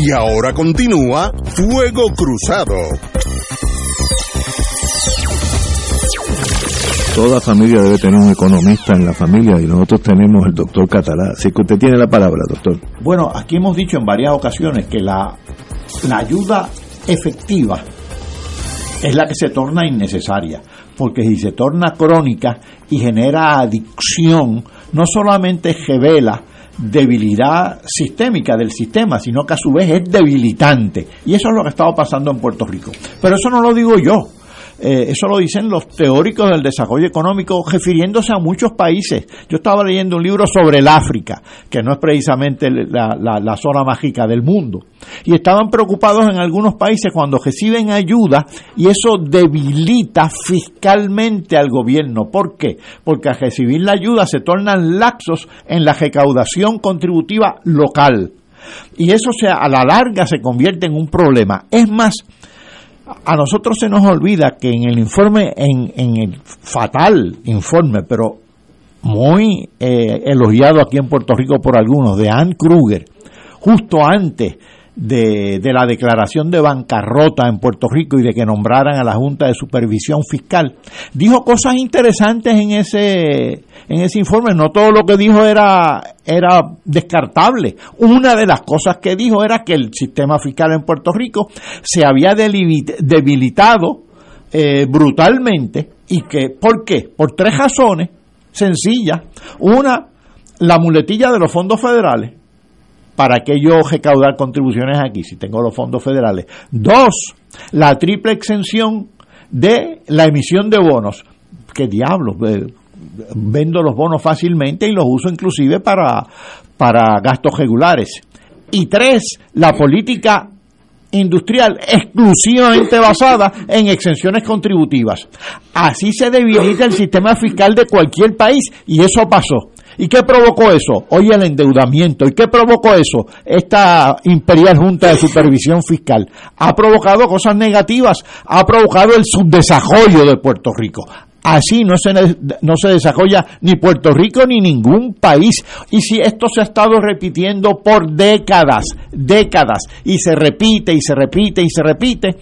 Y ahora continúa Fuego Cruzado. Toda familia debe tener un economista en la familia y nosotros tenemos el doctor Catalá. Así que usted tiene la palabra, doctor. Bueno, aquí hemos dicho en varias ocasiones que la, la ayuda efectiva es la que se torna innecesaria, porque si se torna crónica y genera adicción, no solamente revela debilidad sistémica del sistema, sino que a su vez es debilitante. Y eso es lo que ha estado pasando en Puerto Rico. Pero eso no lo digo yo. Eh, eso lo dicen los teóricos del desarrollo económico refiriéndose a muchos países. Yo estaba leyendo un libro sobre el África, que no es precisamente la, la, zona mágica del mundo. Y estaban preocupados en algunos países cuando reciben ayuda y eso debilita fiscalmente al gobierno. ¿Por qué? Porque al recibir la ayuda se tornan laxos en la recaudación contributiva local. Y eso a la larga se convierte en un problema. Es más, a nosotros se nos olvida que en el informe, en, el fatal informe, pero muy eh, elogiado aquí en Puerto Rico por algunos, de Ann Kruger, justo antes de, de, la declaración de bancarrota en Puerto Rico y de que nombraran a la Junta de Supervisión Fiscal, dijo cosas interesantes en ese, en ese informe. No todo lo que dijo era, era descartable. Una de las cosas que dijo era que el sistema fiscal en Puerto Rico se había debilitado eh, brutalmente y que, ¿por qué? Por tres razones sencillas. Una, la muletilla de los fondos federales para que yo recaudar contribuciones aquí si tengo los fondos federales. Dos, la triple exención de la emisión de bonos. ¿Qué diablos? Vendo los bonos fácilmente y los uso inclusive para, para gastos regulares. Y tres, la política industrial exclusivamente basada en exenciones contributivas. Así se debilita el sistema fiscal de cualquier país y eso pasó. ¿Y qué provocó eso? Hoy el endeudamiento. ¿Y qué provocó eso? Esta Imperial Junta de Supervisión Fiscal. Ha provocado cosas negativas. Ha provocado el subdesarrollo de Puerto Rico. Así no se, no se desarrolla ni Puerto Rico ni ningún país. Y si esto se ha estado repitiendo por décadas, décadas, y se repite y se repite y se repite,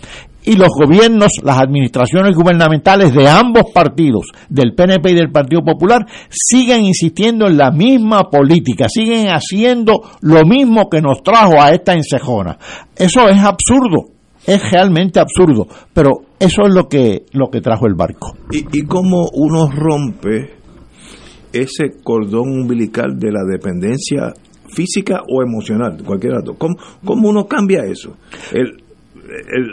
y los gobiernos, las administraciones gubernamentales de ambos partidos, del PNP y del Partido Popular, siguen insistiendo en la misma política, siguen haciendo lo mismo que nos trajo a esta encejona. Eso es absurdo, es realmente absurdo, pero eso es lo que, lo que trajo el barco. ¿Y, y cómo uno rompe ese cordón umbilical de la dependencia física o emocional, cualquiera de ¿Cómo, ¿Cómo uno cambia eso? El,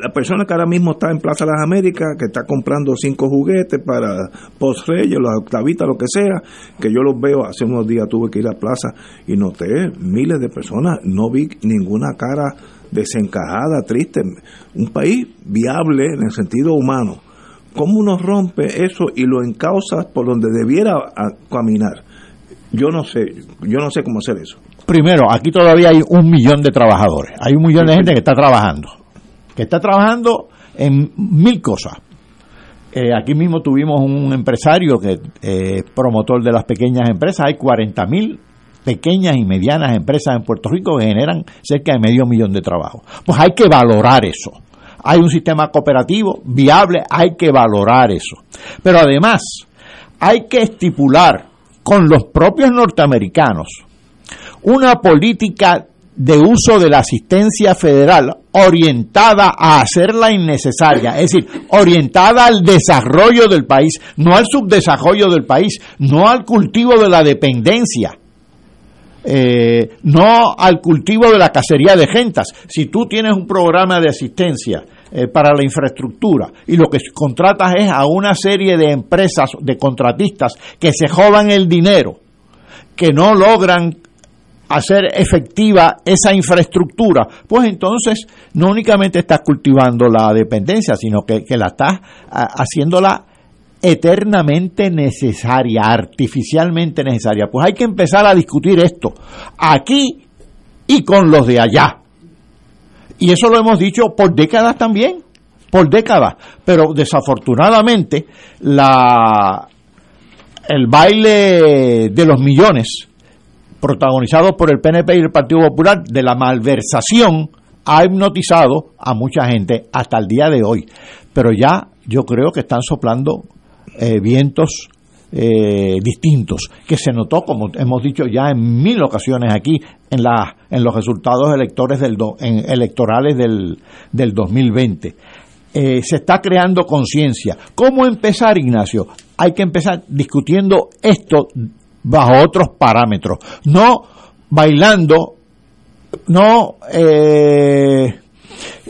la persona que ahora mismo está en Plaza de las Américas, que está comprando cinco juguetes para post-reyes, los octavitas, lo que sea, que yo los veo, hace unos días tuve que ir a Plaza y noté miles de personas, no vi ninguna cara desencajada, triste, un país viable en el sentido humano. ¿Cómo uno rompe eso y lo encausa por donde debiera caminar? Yo no sé, yo no sé cómo hacer eso. Primero, aquí todavía hay un millón de trabajadores, hay un millón de gente que está trabajando que está trabajando en mil cosas. Eh, aquí mismo tuvimos un empresario que eh, promotor de las pequeñas empresas. Hay 40 mil pequeñas y medianas empresas en Puerto Rico que generan cerca de medio millón de trabajos. Pues hay que valorar eso. Hay un sistema cooperativo viable, hay que valorar eso. Pero además, hay que estipular con los propios norteamericanos una política de uso de la asistencia federal orientada a hacerla innecesaria, es decir, orientada al desarrollo del país, no al subdesarrollo del país, no al cultivo de la dependencia. Eh, no al cultivo de la cacería de gentas. Si tú tienes un programa de asistencia eh, para la infraestructura y lo que contratas es a una serie de empresas, de contratistas que se jodan el dinero, que no logran hacer efectiva esa infraestructura, pues entonces no únicamente estás cultivando la dependencia, sino que, que la estás haciéndola eternamente necesaria, artificialmente necesaria. Pues hay que empezar a discutir esto aquí y con los de allá. Y eso lo hemos dicho por décadas también, por décadas. Pero desafortunadamente la, el baile de los millones protagonizados por el PNP y el Partido Popular de la malversación ha hipnotizado a mucha gente hasta el día de hoy. Pero ya yo creo que están soplando eh, vientos eh, distintos, que se notó, como hemos dicho ya en mil ocasiones aquí, en, la, en los resultados del en, electorales del, del 2020. Eh, se está creando conciencia. ¿Cómo empezar, Ignacio? Hay que empezar discutiendo esto bajo otros parámetros, no bailando, no eh,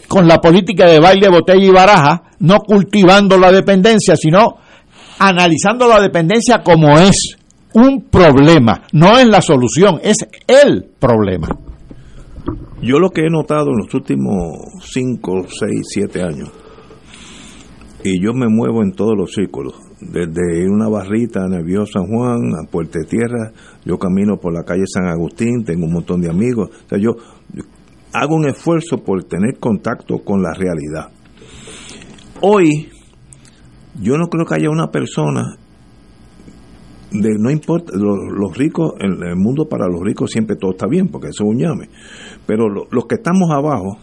con la política de baile, botella y baraja, no cultivando la dependencia, sino analizando la dependencia como es un problema, no es la solución, es el problema. Yo lo que he notado en los últimos 5, 6, 7 años, y yo me muevo en todos los círculos, desde una barrita a Nervio San Juan, a Puerto Tierra, yo camino por la calle San Agustín, tengo un montón de amigos, o sea, yo hago un esfuerzo por tener contacto con la realidad. Hoy yo no creo que haya una persona de no importa, los, ricos, en el mundo para los ricos siempre todo está bien, porque eso es un llame. Pero los que estamos abajo,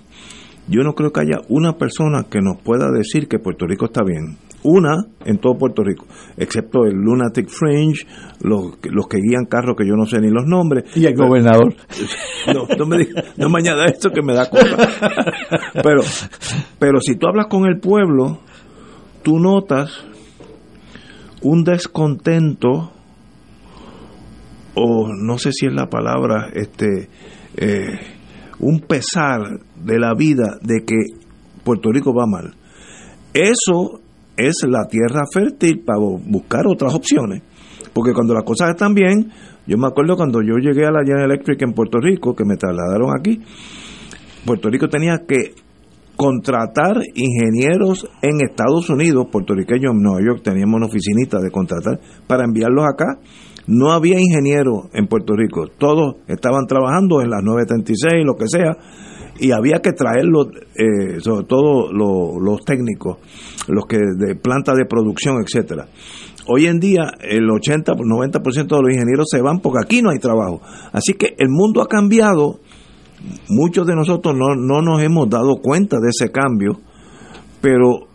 yo no creo que haya una persona que nos pueda decir que Puerto Rico está bien. Una en todo Puerto Rico, excepto el Lunatic Fringe, los, los que guían carros que yo no sé ni los nombres. Y el gobernador. No, no me, no me añada esto que me da cosa. Pero, pero si tú hablas con el pueblo, tú notas un descontento o no sé si es la palabra este eh, un pesar de la vida de que Puerto Rico va mal eso es la tierra fértil para buscar otras opciones porque cuando las cosas están bien yo me acuerdo cuando yo llegué a la General Electric en Puerto Rico que me trasladaron aquí Puerto Rico tenía que contratar ingenieros en Estados Unidos, puertorriqueños en Nueva York, teníamos una oficinita de contratar para enviarlos acá. No había ingenieros en Puerto Rico, todos estaban trabajando en las 936, lo que sea, y había que traerlos, eh, sobre todo los, técnicos, los que de planta de producción, etcétera. Hoy en día el 80, 90% de los ingenieros se van porque aquí no hay trabajo. Así que el mundo ha cambiado muchos de nosotros no, no nos hemos dado cuenta de ese cambio, pero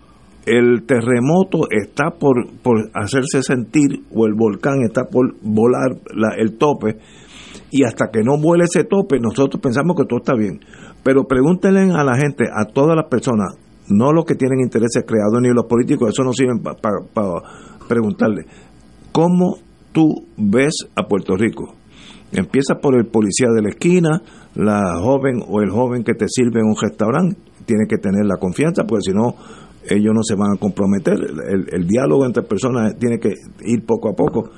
el terremoto está por, por hacerse sentir o el volcán está por volar el tope y hasta que no vuele ese tope nosotros pensamos que todo está bien. Pero pregúntenle a la gente, a todas las personas, no los que tienen intereses creados ni los políticos, eso no sirve para preguntarle, ¿cómo tú ves a Puerto Rico? Empieza por el policía de la esquina, la joven o el joven que te sirve en un restaurante, tiene que tener la confianza, porque si no, ellos no se van a comprometer. El, el, diálogo entre personas tiene que ir poco a poco.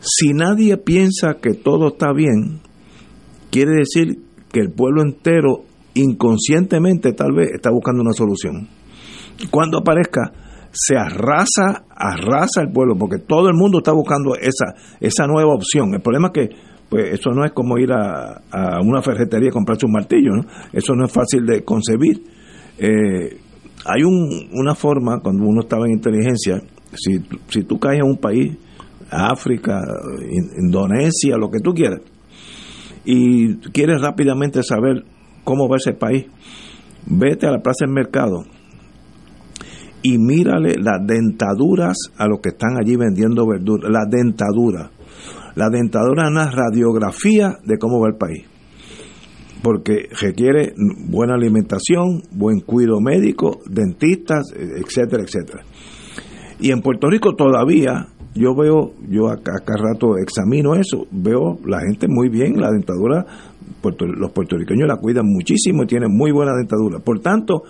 Si nadie piensa que todo está bien, quiere decir que el pueblo entero inconscientemente tal vez está buscando una solución. Cuando aparezca, se arrasa, arrasa el pueblo, porque todo el mundo está buscando esa, esa nueva opción. El problema es que pues eso no es como ir a, a una ferretería y comprarse un martillo. Eso no es fácil de concebir. Eh, hay un, una forma, cuando uno estaba en inteligencia, si, si tú caes en un país, África, Indonesia, lo que tú quieras, y quieres rápidamente saber cómo va ese país, vete a la plaza del mercado y mírale las dentaduras a los que están allí vendiendo verduras, las dentaduras. La dentadura es una radiografía de cómo va el país. Porque requiere buena alimentación, buen cuidado médico, dentistas, etcétera, etcétera. Y en Puerto Rico todavía, yo veo, yo acá, acá rato examino eso, veo la gente muy bien, la dentadura, los puertorriqueños la cuidan muchísimo y tienen muy buena dentadura. Por tanto,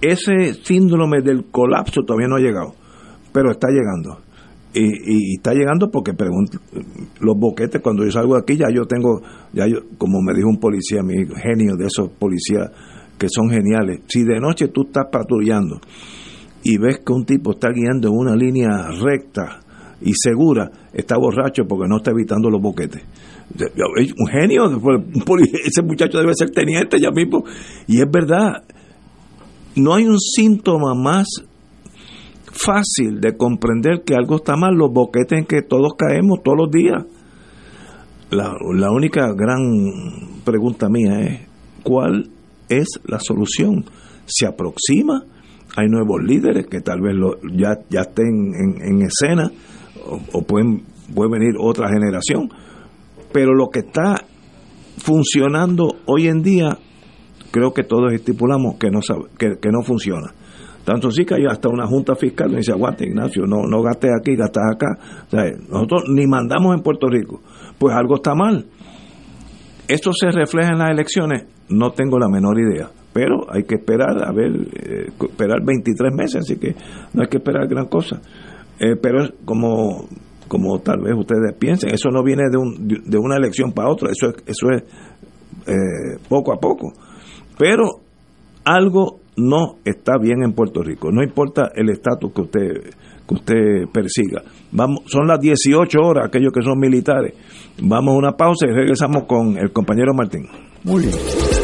ese síndrome del colapso todavía no ha llegado, pero está llegando. Y, está llegando porque los boquetes, cuando yo salgo de aquí, ya yo tengo, ya yo, como me dijo un policía, mi genio de esos policías que son geniales, si de noche tú estás patrullando y ves que un tipo está guiando en una línea recta y segura, está borracho porque no está evitando los boquetes. Un genio, (laughs) ese muchacho debe ser teniente ya mismo. Y es verdad, no hay un síntoma más fácil de comprender que algo está mal, los boquetes en que todos caemos todos los días. La, única gran pregunta mía es, cuál es la solución. Se aproxima, hay nuevos líderes que tal vez lo, ya, ya estén en, escena o, pueden, puede venir otra generación, pero lo que está funcionando hoy en día, creo que todos estipulamos que no, que, que no funciona. Tanto sí que hay hasta una junta fiscal que dice, aguante Ignacio, no, no gastes aquí, gastes acá. nosotros ni mandamos en Puerto Rico. Pues algo está mal. ¿Esto se refleja en las elecciones? No tengo la menor idea. Pero hay que esperar, a ver, eh, esperar 23 meses, así que no hay que esperar gran cosa. Eh, pero como, como tal vez ustedes piensen, eso no viene de, un, de una elección para otra, eso es, eso es eh, poco a poco. Pero algo no está bien en Puerto Rico, no importa el estatus que usted que usted persiga. Vamos, son las 18 horas, aquellos que son militares. Vamos a una pausa y regresamos con el compañero Martín. Muy bien.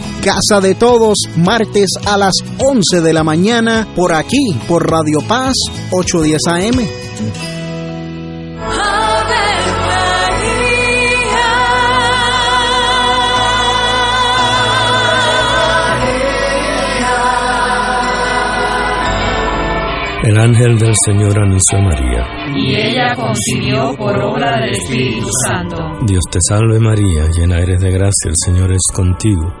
Casa de Todos, martes a las 11 de la mañana, por aquí, por Radio Paz, 810 AM. El ángel del Señor anunció a María. Y ella concibió por obra del Espíritu Santo. Dios te salve María, llena eres de gracia, el Señor es contigo.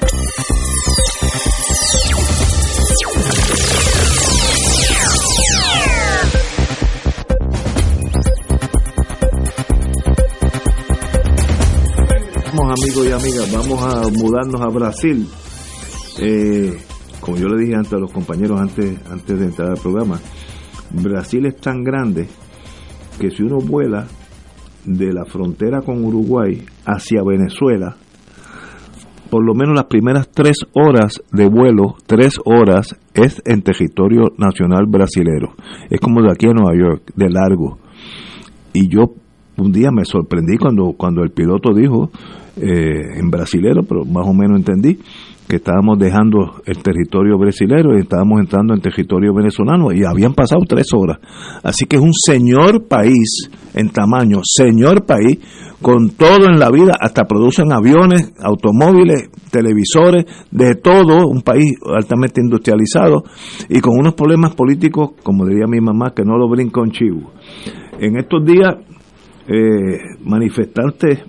Amigos y amigas, vamos a mudarnos a Brasil. Eh, como yo le dije antes a los compañeros antes, antes de entrar al programa, Brasil es tan grande que si uno vuela de la frontera con Uruguay hacia Venezuela, por lo menos las primeras tres horas de vuelo, tres horas, es en territorio nacional brasilero. Es como de aquí a Nueva York, de largo. Y yo un día me sorprendí cuando, cuando el piloto dijo, eh, en brasilero, pero más o menos entendí, que estábamos dejando el territorio brasileño y estábamos entrando en territorio venezolano y habían pasado tres horas. Así que es un señor país en tamaño, señor país, con todo en la vida, hasta producen aviones, automóviles, televisores, de todo, un país altamente industrializado y con unos problemas políticos, como diría mi mamá, que no lo brinca un chivo. En estos días, eh, manifestantes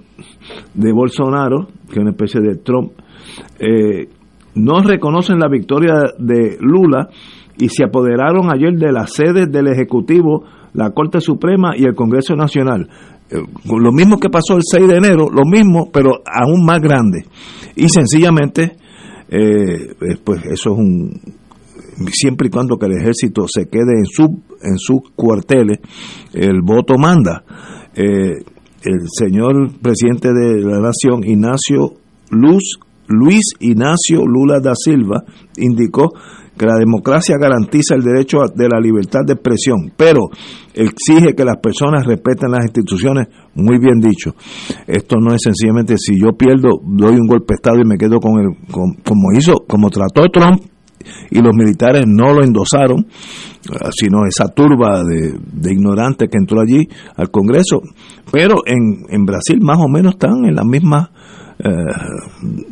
de Bolsonaro, que es una especie de Trump, eh, no reconocen la victoria de Lula y se apoderaron ayer de las sedes del Ejecutivo, la Corte Suprema y el Congreso Nacional. Eh, lo mismo que pasó el 6 de enero, lo mismo, pero aún más grande. Y sencillamente, eh, pues eso es un, siempre y cuando que el ejército se quede en su en sus cuarteles el voto manda el señor presidente de la nación Ignacio Luz Luis Ignacio Lula da Silva indicó que la democracia garantiza el derecho de la libertad de expresión, pero exige que las personas respeten las instituciones, muy bien dicho. Esto no es sencillamente si yo pierdo, doy un golpe de Estado y me quedo con el, como hizo, como trató Trump, y los militares no lo endosaron, sino esa turba de, de ignorantes que entró allí al Congreso. Pero en, en Brasil más o menos están en las mismas eh,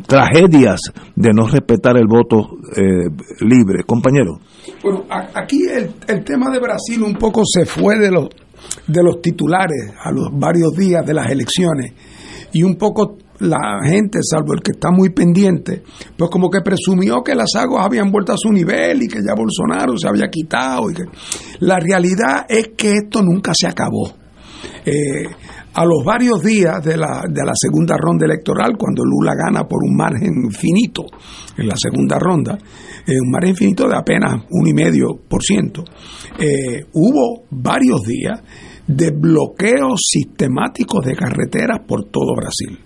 tragedias de no respetar el voto eh, libre. Compañero. Bueno, aquí el, el, tema de Brasil un poco se fue de los, de los titulares a los varios días de las elecciones y un poco la gente, salvo el que está muy pendiente, pues como que presumió que las aguas habían vuelto a su nivel y que ya Bolsonaro se había quitado. y que La realidad es que esto nunca se acabó. Eh, a los varios días de la, de la segunda ronda electoral, cuando Lula gana por un margen finito en la segunda ronda, eh, un margen finito de apenas un y medio por ciento, eh, hubo varios días de bloqueos sistemáticos de carreteras por todo Brasil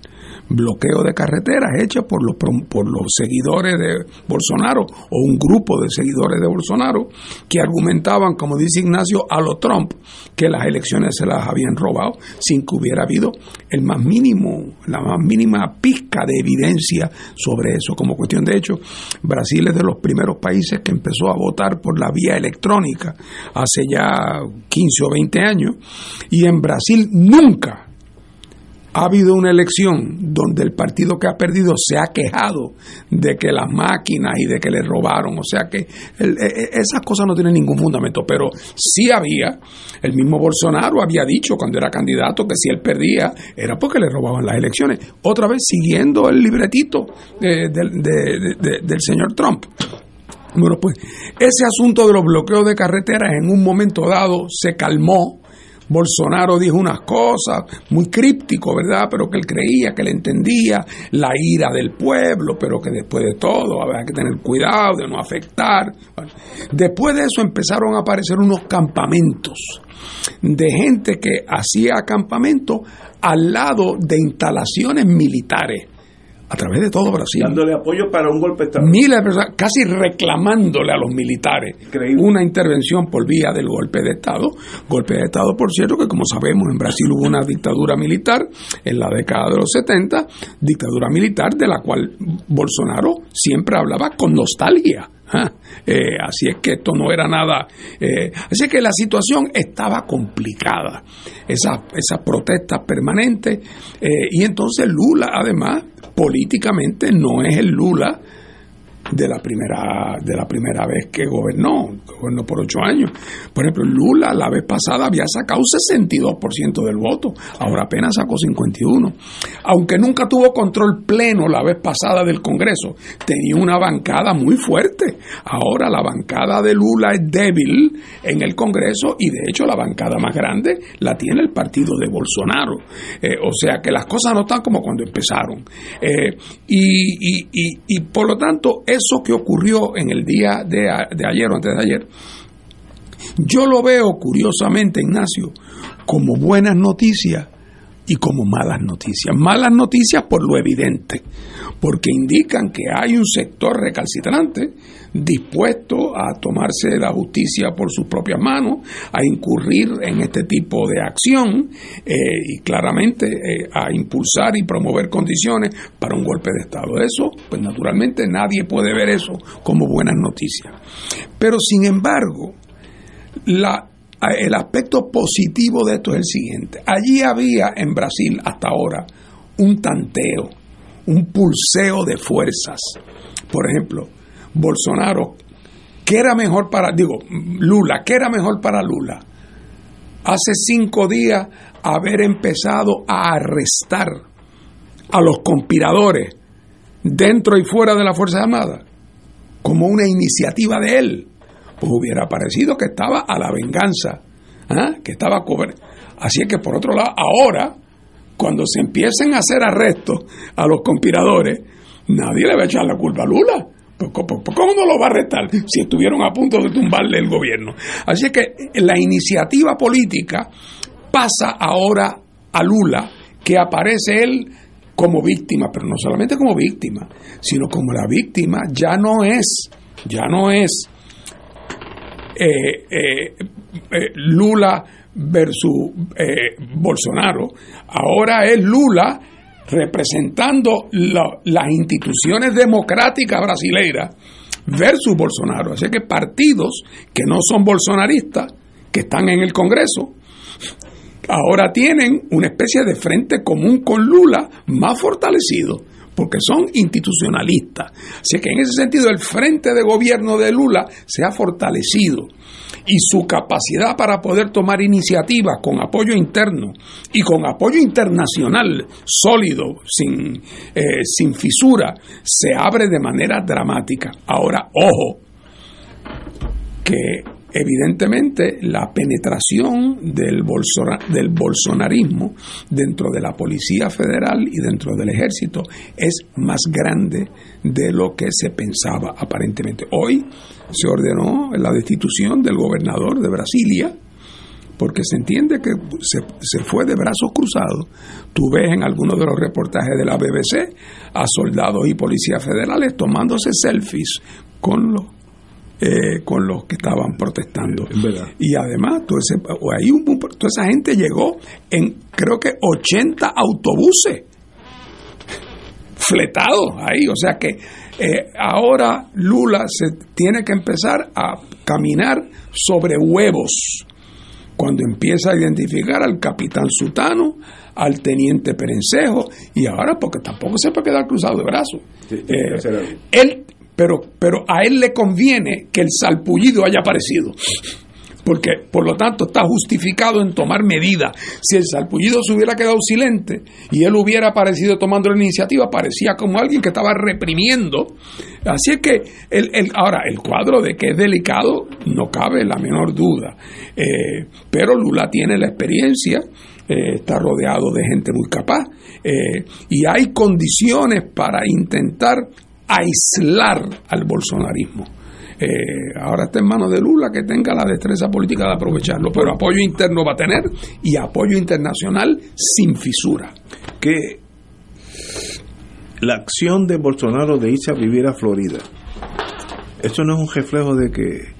bloqueo de carreteras hechas por los, por los seguidores de Bolsonaro o un grupo de seguidores de Bolsonaro que argumentaban, como dice Ignacio, a lo Trump, que las elecciones se las habían robado sin que hubiera habido el más mínimo, la más mínima pizca de evidencia sobre eso. Como cuestión de hecho, Brasil es de los primeros países que empezó a votar por la vía electrónica hace ya 15 o 20 años y en Brasil nunca ha habido una elección donde el partido que ha perdido se ha quejado de que las máquinas y de que le robaron, o sea que e, e, esas cosas no tienen ningún fundamento, pero sí había, el mismo Bolsonaro había dicho cuando era candidato que si él perdía era porque le robaban las elecciones, otra vez siguiendo el libretito del señor Trump. Bueno, pues ese asunto de los bloqueos de carreteras en un momento dado se calmó, Bolsonaro dijo unas cosas muy críptico, ¿verdad? Pero que él creía, que él entendía la ira del pueblo, pero que después de todo había que tener cuidado de no afectar. después de eso empezaron a aparecer unos campamentos de gente que hacía acampamento al lado de instalaciones militares a través de todo Brasil. Dándole apoyo para un golpe de Estado. Miles de personas, casi reclamándole a los militares una intervención por vía del golpe de Estado. Golpe de Estado, por cierto, que como sabemos en Brasil hubo una dictadura militar en la década de los 70, dictadura militar de la cual Bolsonaro siempre hablaba con nostalgia. ¿Ah? Eh, así es que esto no era nada. Eh, así es que la situación estaba complicada, esas esa protestas permanentes. Eh, y entonces Lula, además, políticamente no es el Lula de la primera de la primera vez que gobernó, gobernó por ocho años. Por ejemplo, Lula la vez pasada había sacado 62% del voto, ahora apenas sacó 51. Aunque nunca tuvo control pleno la vez pasada del Congreso, tenía una bancada muy fuerte. Ahora la bancada de Lula es débil en el Congreso y de hecho la bancada más grande la tiene el partido de Bolsonaro. Eh, o sea que las cosas no están como cuando empezaron. Eh, y, y, por lo tanto, eso que ocurrió en el día de, ayer o antes de ayer, yo lo veo curiosamente, Ignacio, como buenas noticias y como malas noticias. Malas noticias por lo evidente, porque indican que hay un sector recalcitrante dispuesto a tomarse la justicia por sus propias manos, a incurrir en este tipo de acción eh, y claramente eh, a impulsar y promover condiciones para un golpe de Estado. Eso, pues naturalmente nadie puede ver eso como buenas noticias. Pero sin embargo, la, el aspecto positivo de esto es el siguiente. Allí había en Brasil hasta ahora un tanteo, un pulseo de fuerzas. Por ejemplo, Bolsonaro, ¿qué era mejor para, digo, Lula, ¿qué era mejor para Lula? Hace cinco días haber empezado a arrestar a los conspiradores dentro y fuera de la Fuerza Armada, como una iniciativa de él, pues hubiera parecido que estaba a la venganza, ¿ah? que estaba cobrando. Así es que por otro lado, ahora cuando se empiecen a hacer arrestos a los conspiradores, nadie le va a echar la culpa a Lula. ¿Cómo no lo va a arrestar si estuvieron a punto de tumbarle el gobierno? Así que la iniciativa política pasa ahora a Lula, que aparece él como víctima, pero no solamente como víctima, sino como la víctima ya no es, ya no es eh, eh, eh, Lula versus eh, Bolsonaro. Ahora es Lula representando las instituciones democráticas brasileiras versus Bolsonaro. Así que partidos que no son bolsonaristas, que están en el Congreso, ahora tienen una especie de frente común con Lula más fortalecido, porque son institucionalistas. Así que en ese sentido el frente de gobierno de Lula se ha fortalecido y su capacidad para poder tomar iniciativas con apoyo interno y con apoyo internacional sólido, sin, eh, sin fisura, se abre de manera dramática. Ahora, ojo, que evidentemente la penetración del, bolsonarismo dentro de la Policía Federal y dentro del Ejército es más grande de lo que se pensaba aparentemente. Hoy se ordenó la destitución del gobernador de Brasilia porque se entiende que se, se, fue de brazos cruzados. Tú ves en algunos de los reportajes de la BBC a soldados y policías federales tomándose selfies con los eh, con los que estaban protestando. Y además, todo ese, ahí toda esa gente llegó en creo que 80 autobuses fletados ahí. O sea que eh, ahora Lula se tiene que empezar a caminar sobre huevos cuando empieza a identificar al capitán Sutano, al teniente Perencejo, y ahora porque tampoco se puede quedar cruzado de brazos. Eh, él pero, pero a él le conviene que el salpullido haya aparecido. Porque, por lo tanto, está justificado en tomar medidas. Si el salpullido se hubiera quedado silente y él hubiera aparecido tomando la iniciativa, parecía como alguien que estaba reprimiendo. Así es que, el, el, ahora, el cuadro de que es delicado, no cabe la menor duda. Eh, pero Lula tiene la experiencia, eh, está rodeado de gente muy capaz eh, y hay condiciones para intentar aislar al bolsonarismo. Eh, ahora está en manos de Lula que tenga la destreza política de aprovecharlo, pero apoyo interno va a tener y apoyo internacional sin fisura. Que la acción de Bolsonaro de irse a vivir a Florida, eso no es un reflejo de que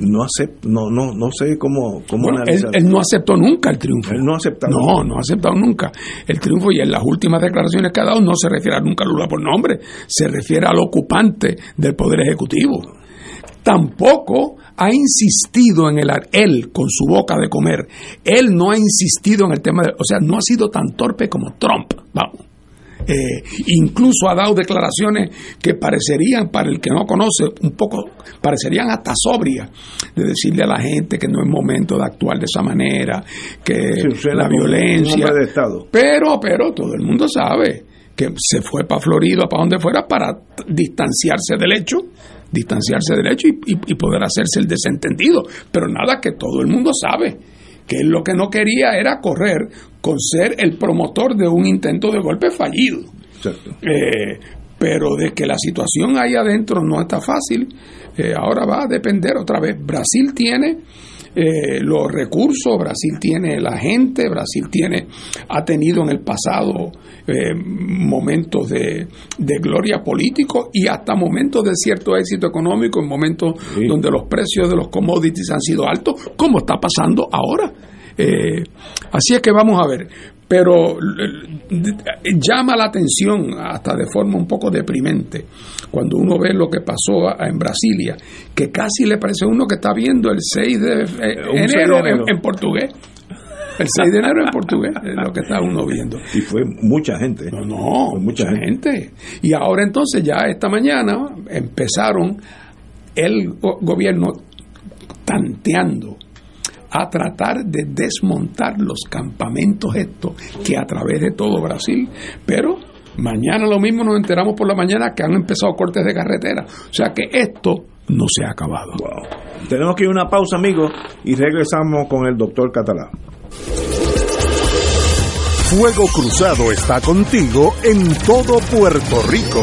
no no no no sé cómo, cómo él, él, no aceptó nunca el triunfo. Él no ha aceptado no no ha aceptado nunca el triunfo y en las últimas declaraciones que ha dado no se refiere nunca a Lula por nombre se refiere al ocupante del poder ejecutivo. Tampoco ha insistido en el él con su boca de comer él no ha insistido en el tema de, o sea no ha sido tan torpe como Trump. Vamos eh, incluso ha dado declaraciones que parecerían, para el que no conoce, un poco, parecerían hasta sobrias, de decirle a la gente que no es momento de actuar de esa manera, que la violencia. Pero, pero todo el mundo sabe que se fue para Florida, para donde fuera, para distanciarse del hecho, distanciarse del hecho y, y poder hacerse el desentendido. Pero nada que todo el mundo sabe que él lo que no quería era correr con ser el promotor de un intento de golpe fallido. Eh, pero de que la situación ahí adentro no está fácil, eh, ahora va a depender otra vez. Brasil tiene eh, los recursos, Brasil tiene la gente, Brasil tiene, ha tenido en el pasado eh, momentos de, de gloria político y hasta momentos de cierto éxito económico, en momentos donde los precios de los commodities han sido altos, como está pasando ahora. Eh, así es que vamos a ver, pero eh, llama la atención hasta de forma un poco deprimente cuando uno ve lo que pasó a- en Brasilia, que casi le parece a uno que está viendo el 6 de eh, Un 6 de enero, en- portugués. El 6 de enero en portugués es lo que está uno viendo. Y fue mucha gente. No, no, mucha gente. Y ahora entonces ya esta mañana empezaron el go- gobierno tanteando a tratar de desmontar los campamentos estos que a través de todo Brasil, pero mañana lo mismo nos enteramos por la mañana que han empezado cortes de carretera. O sea que esto no se ha acabado. Tenemos que ir a una pausa, amigos, y regresamos con el doctor Catalá. Fuego Cruzado está contigo en todo Puerto Rico.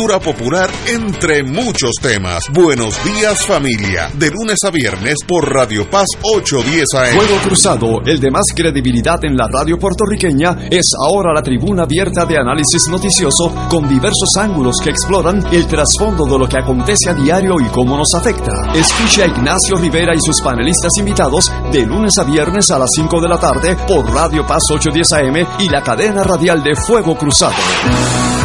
popular entre muchos temas. Buenos días familia, de lunes a viernes por Radio Paz 810 AM. Fuego Cruzado, el de más credibilidad en la radio puertorriqueña, es ahora la tribuna abierta de análisis noticioso con diversos ángulos que exploran el trasfondo de lo que acontece a diario y cómo nos afecta. Escucha a Ignacio Rivera y sus panelistas invitados de lunes a viernes a las 5 de la tarde por Radio Paz 810 AM y la cadena radial de Fuego Cruzado.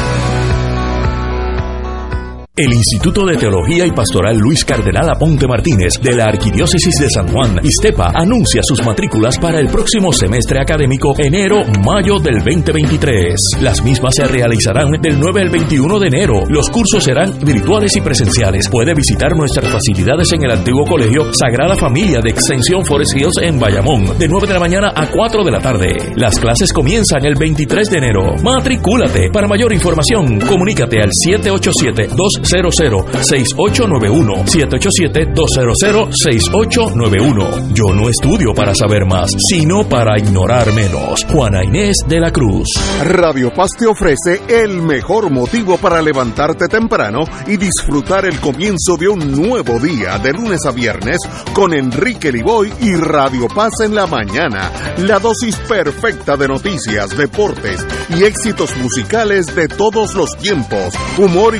El Instituto de Teología y Pastoral Luis Cardenal Aponte Martínez de la Arquidiócesis de San Juan, Istepa, anuncia sus matrículas para el próximo semestre académico enero-mayo del 2023. Las mismas se realizarán del 9 al 21 de enero. Los cursos serán virtuales y presenciales. Puede visitar nuestras facilidades en el antiguo colegio Sagrada Familia de Extensión Forest Hills en Bayamón, de 9 de la mañana a 4 de la tarde. Las clases comienzan el 23 de enero. Matricúlate. Para mayor información, comunícate al 787 200 6891 787 200 6891 Yo no estudio para saber más, sino para ignorar menos. Juana Inés de la Cruz. Radio Paz te ofrece el mejor motivo para levantarte temprano y disfrutar el comienzo de un nuevo día de lunes a viernes con Enrique Liboy y Radio Paz en la mañana. La dosis perfecta de noticias, deportes y éxitos musicales de todos los tiempos, humor y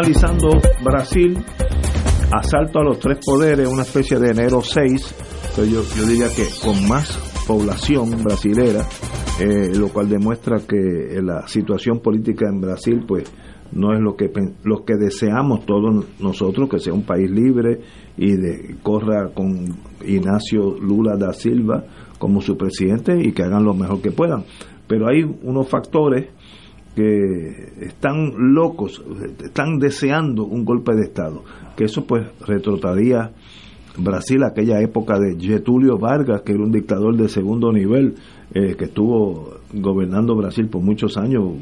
Analizando Brasil, asalto a los tres poderes, una especie de enero 6, pero yo, yo diría que con más población brasilera, eh, lo cual demuestra que la situación política en Brasil pues no es lo que lo que deseamos todos nosotros que sea un país libre y de corra con Ignacio Lula da Silva como su presidente y que hagan lo mejor que puedan. Pero hay unos factores están locos, están deseando un golpe de Estado, que eso pues retrotraería Brasil a aquella época de Getulio Vargas, que era un dictador de segundo nivel, eh, que estuvo gobernando Brasil por muchos años,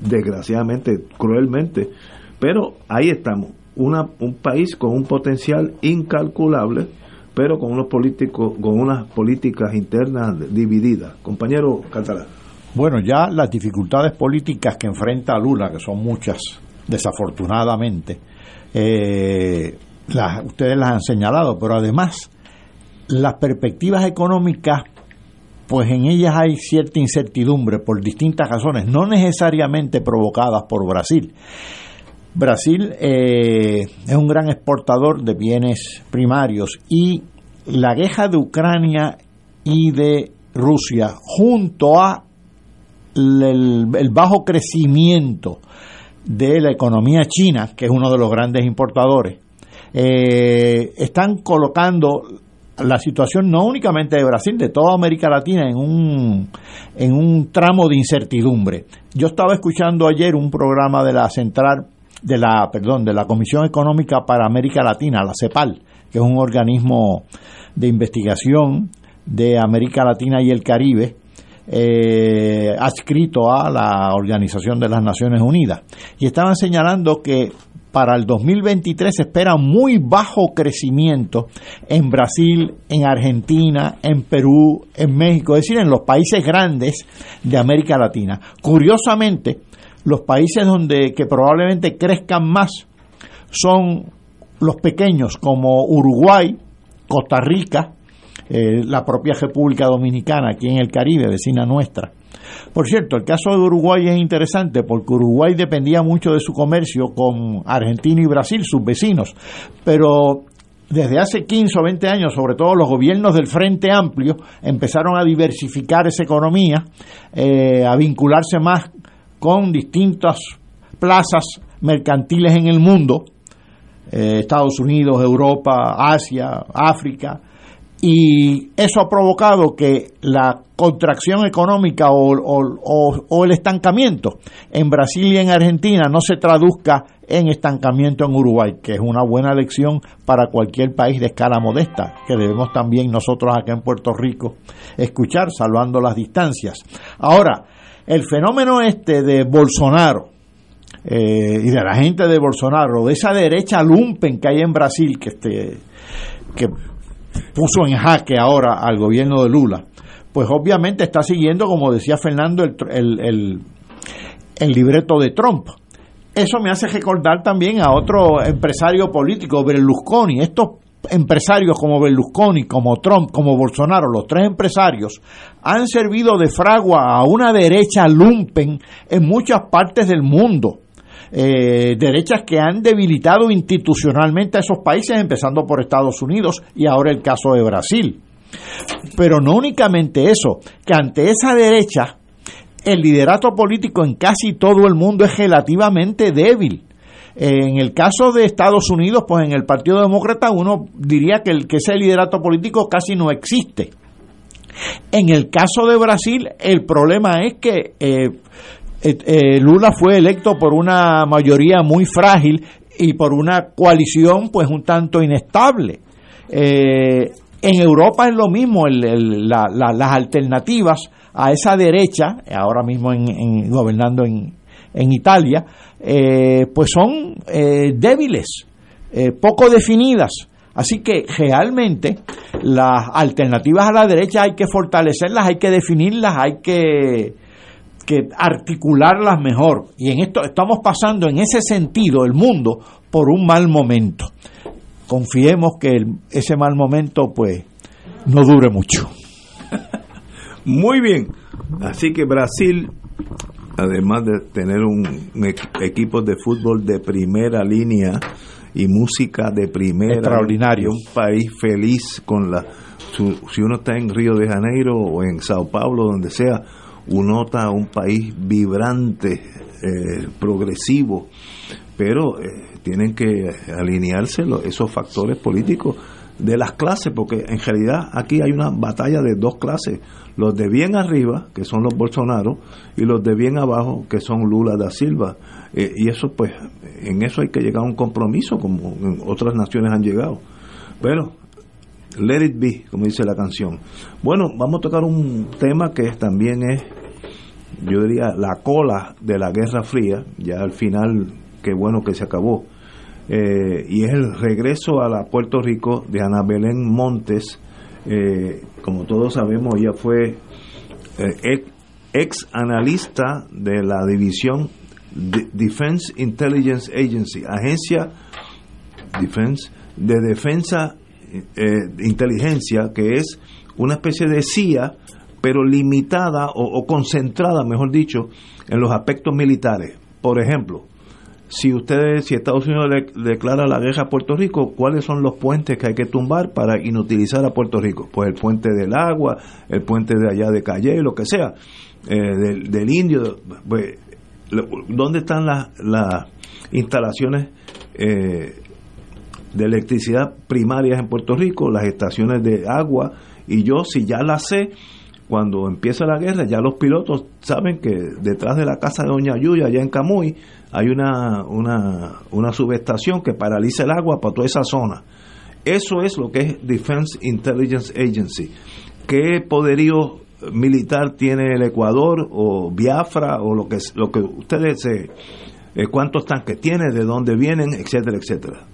desgraciadamente, cruelmente, pero ahí estamos, una, un país con un potencial incalculable, pero con unos políticos, con unas políticas internas divididas. Compañero Catalán. Bueno, ya las dificultades políticas que enfrenta Lula, que son muchas, desafortunadamente, eh, las, ustedes las han señalado, pero además las perspectivas económicas, pues en ellas hay cierta incertidumbre por distintas razones, no necesariamente provocadas por Brasil. Brasil eh, es un gran exportador de bienes primarios y la guerra de Ucrania y de Rusia junto a el, bajo crecimiento de la economía china, que es uno de los grandes importadores, eh, están colocando la situación no únicamente de Brasil, de toda América Latina en un, en un tramo de incertidumbre. Yo estaba escuchando ayer un programa de la Central, de la, perdón, de la Comisión Económica para América Latina, la CEPAL, que es un organismo de investigación de América Latina y el Caribe, eh, adscrito a la Organización de las Naciones Unidas. Y estaban señalando que para el 2023 se espera muy bajo crecimiento en Brasil, en Argentina, en Perú, en México, es decir, en los países grandes de América Latina. Curiosamente, los países donde que probablemente crezcan más son los pequeños como Uruguay, Costa Rica, eh, la propia República Dominicana aquí en el Caribe, vecina nuestra. Por cierto, el caso de Uruguay es interesante porque Uruguay dependía mucho de su comercio con Argentina y Brasil, sus vecinos, pero desde hace 15 o 20 años, sobre todo los gobiernos del Frente Amplio, empezaron a diversificar esa economía, eh, a vincularse más con distintas plazas mercantiles en el mundo, eh, Estados Unidos, Europa, Asia, África, y eso ha provocado que la contracción económica o, el estancamiento en Brasil y en Argentina no se traduzca en estancamiento en Uruguay, que es una buena lección para cualquier país de escala modesta, que debemos también nosotros acá en Puerto Rico escuchar, salvando las distancias. Ahora, el fenómeno este de Bolsonaro, eh, y de la gente de Bolsonaro, de esa derecha lumpen que hay en Brasil, que, este, que puso en jaque ahora al gobierno de Lula, pues obviamente está siguiendo, como decía Fernando, el, el, libreto de Trump. Eso me hace recordar también a otro empresario político, Berlusconi. Estos empresarios como Berlusconi, como Trump, como Bolsonaro, los tres empresarios, han servido de fragua a una derecha lumpen en muchas partes del mundo. Eh, derechas que han debilitado institucionalmente a esos países, empezando por Estados Unidos y ahora el caso de Brasil. Pero no únicamente eso, que ante esa derecha el liderato político en casi todo el mundo es relativamente débil. En el caso de Estados Unidos, pues en el Partido Demócrata uno diría que, el, que ese liderato político casi no existe. En el caso de Brasil, el problema es que eh, eh, Lula fue electo por una mayoría muy frágil y por una coalición pues un tanto inestable. Eh, en Europa es lo mismo, las alternativas a esa derecha, ahora mismo en, gobernando en, Italia, eh, pues son débiles, poco definidas. Así que realmente las alternativas a la derecha hay que fortalecerlas, hay que definirlas, hay que que articularlas mejor. Y en esto estamos pasando en ese sentido el mundo por un mal momento. Confiemos que ese mal momento pues no dure mucho. (laughs) Muy bien. Así que Brasil, además de tener un, equipo de fútbol de primera línea y música de primera, extraordinario, un país feliz con la si uno está en Río de Janeiro o en Sao Paulo, donde sea, uno nota un país vibrante, eh, progresivo, pero eh, tienen que alinearse esos factores políticos de las clases, porque en realidad aquí hay una batalla de dos clases, los de bien arriba, que son los Bolsonaro, y los de bien abajo, que son Lula da Silva. Eh, y eso, pues, en eso hay que llegar a un compromiso, como en otras naciones han llegado. Pero Let It Be, como dice la canción. Bueno, vamos a tocar un tema que también es, yo diría, la cola de la Guerra Fría, ya al final, qué bueno que se acabó. eh, y es el regreso a la Puerto Rico de Ana Belén Montes. Eh, como todos sabemos, ella fue eh, ex analista de la división Defense Intelligence Agency, agencia de defensa de inteligencia, que es una especie de CIA, pero limitada o, concentrada, mejor dicho, en los aspectos militares. Por ejemplo, si ustedes, si Estados Unidos declara la guerra a Puerto Rico, ¿cuáles son los puentes que hay que tumbar para inutilizar a Puerto Rico? Pues el puente del agua, el puente de allá de Calle, lo que sea, eh, del, indio. Pues, ¿Dónde están las, las instalaciones eh, de electricidad primarias en Puerto Rico, las estaciones de agua? Y yo, si ya las sé, cuando empieza la guerra, ya los pilotos saben que detrás de la casa de Doña Yuya, allá en Camuy, hay una, una, una subestación que paraliza el agua para toda esa zona. Eso es lo que es Defense Intelligence Agency. ¿Qué poderío militar tiene el Ecuador o Biafra o lo que, lo que ustedes se... Eh, cuántos tanques tiene, de dónde vienen, etcétera, etcétera.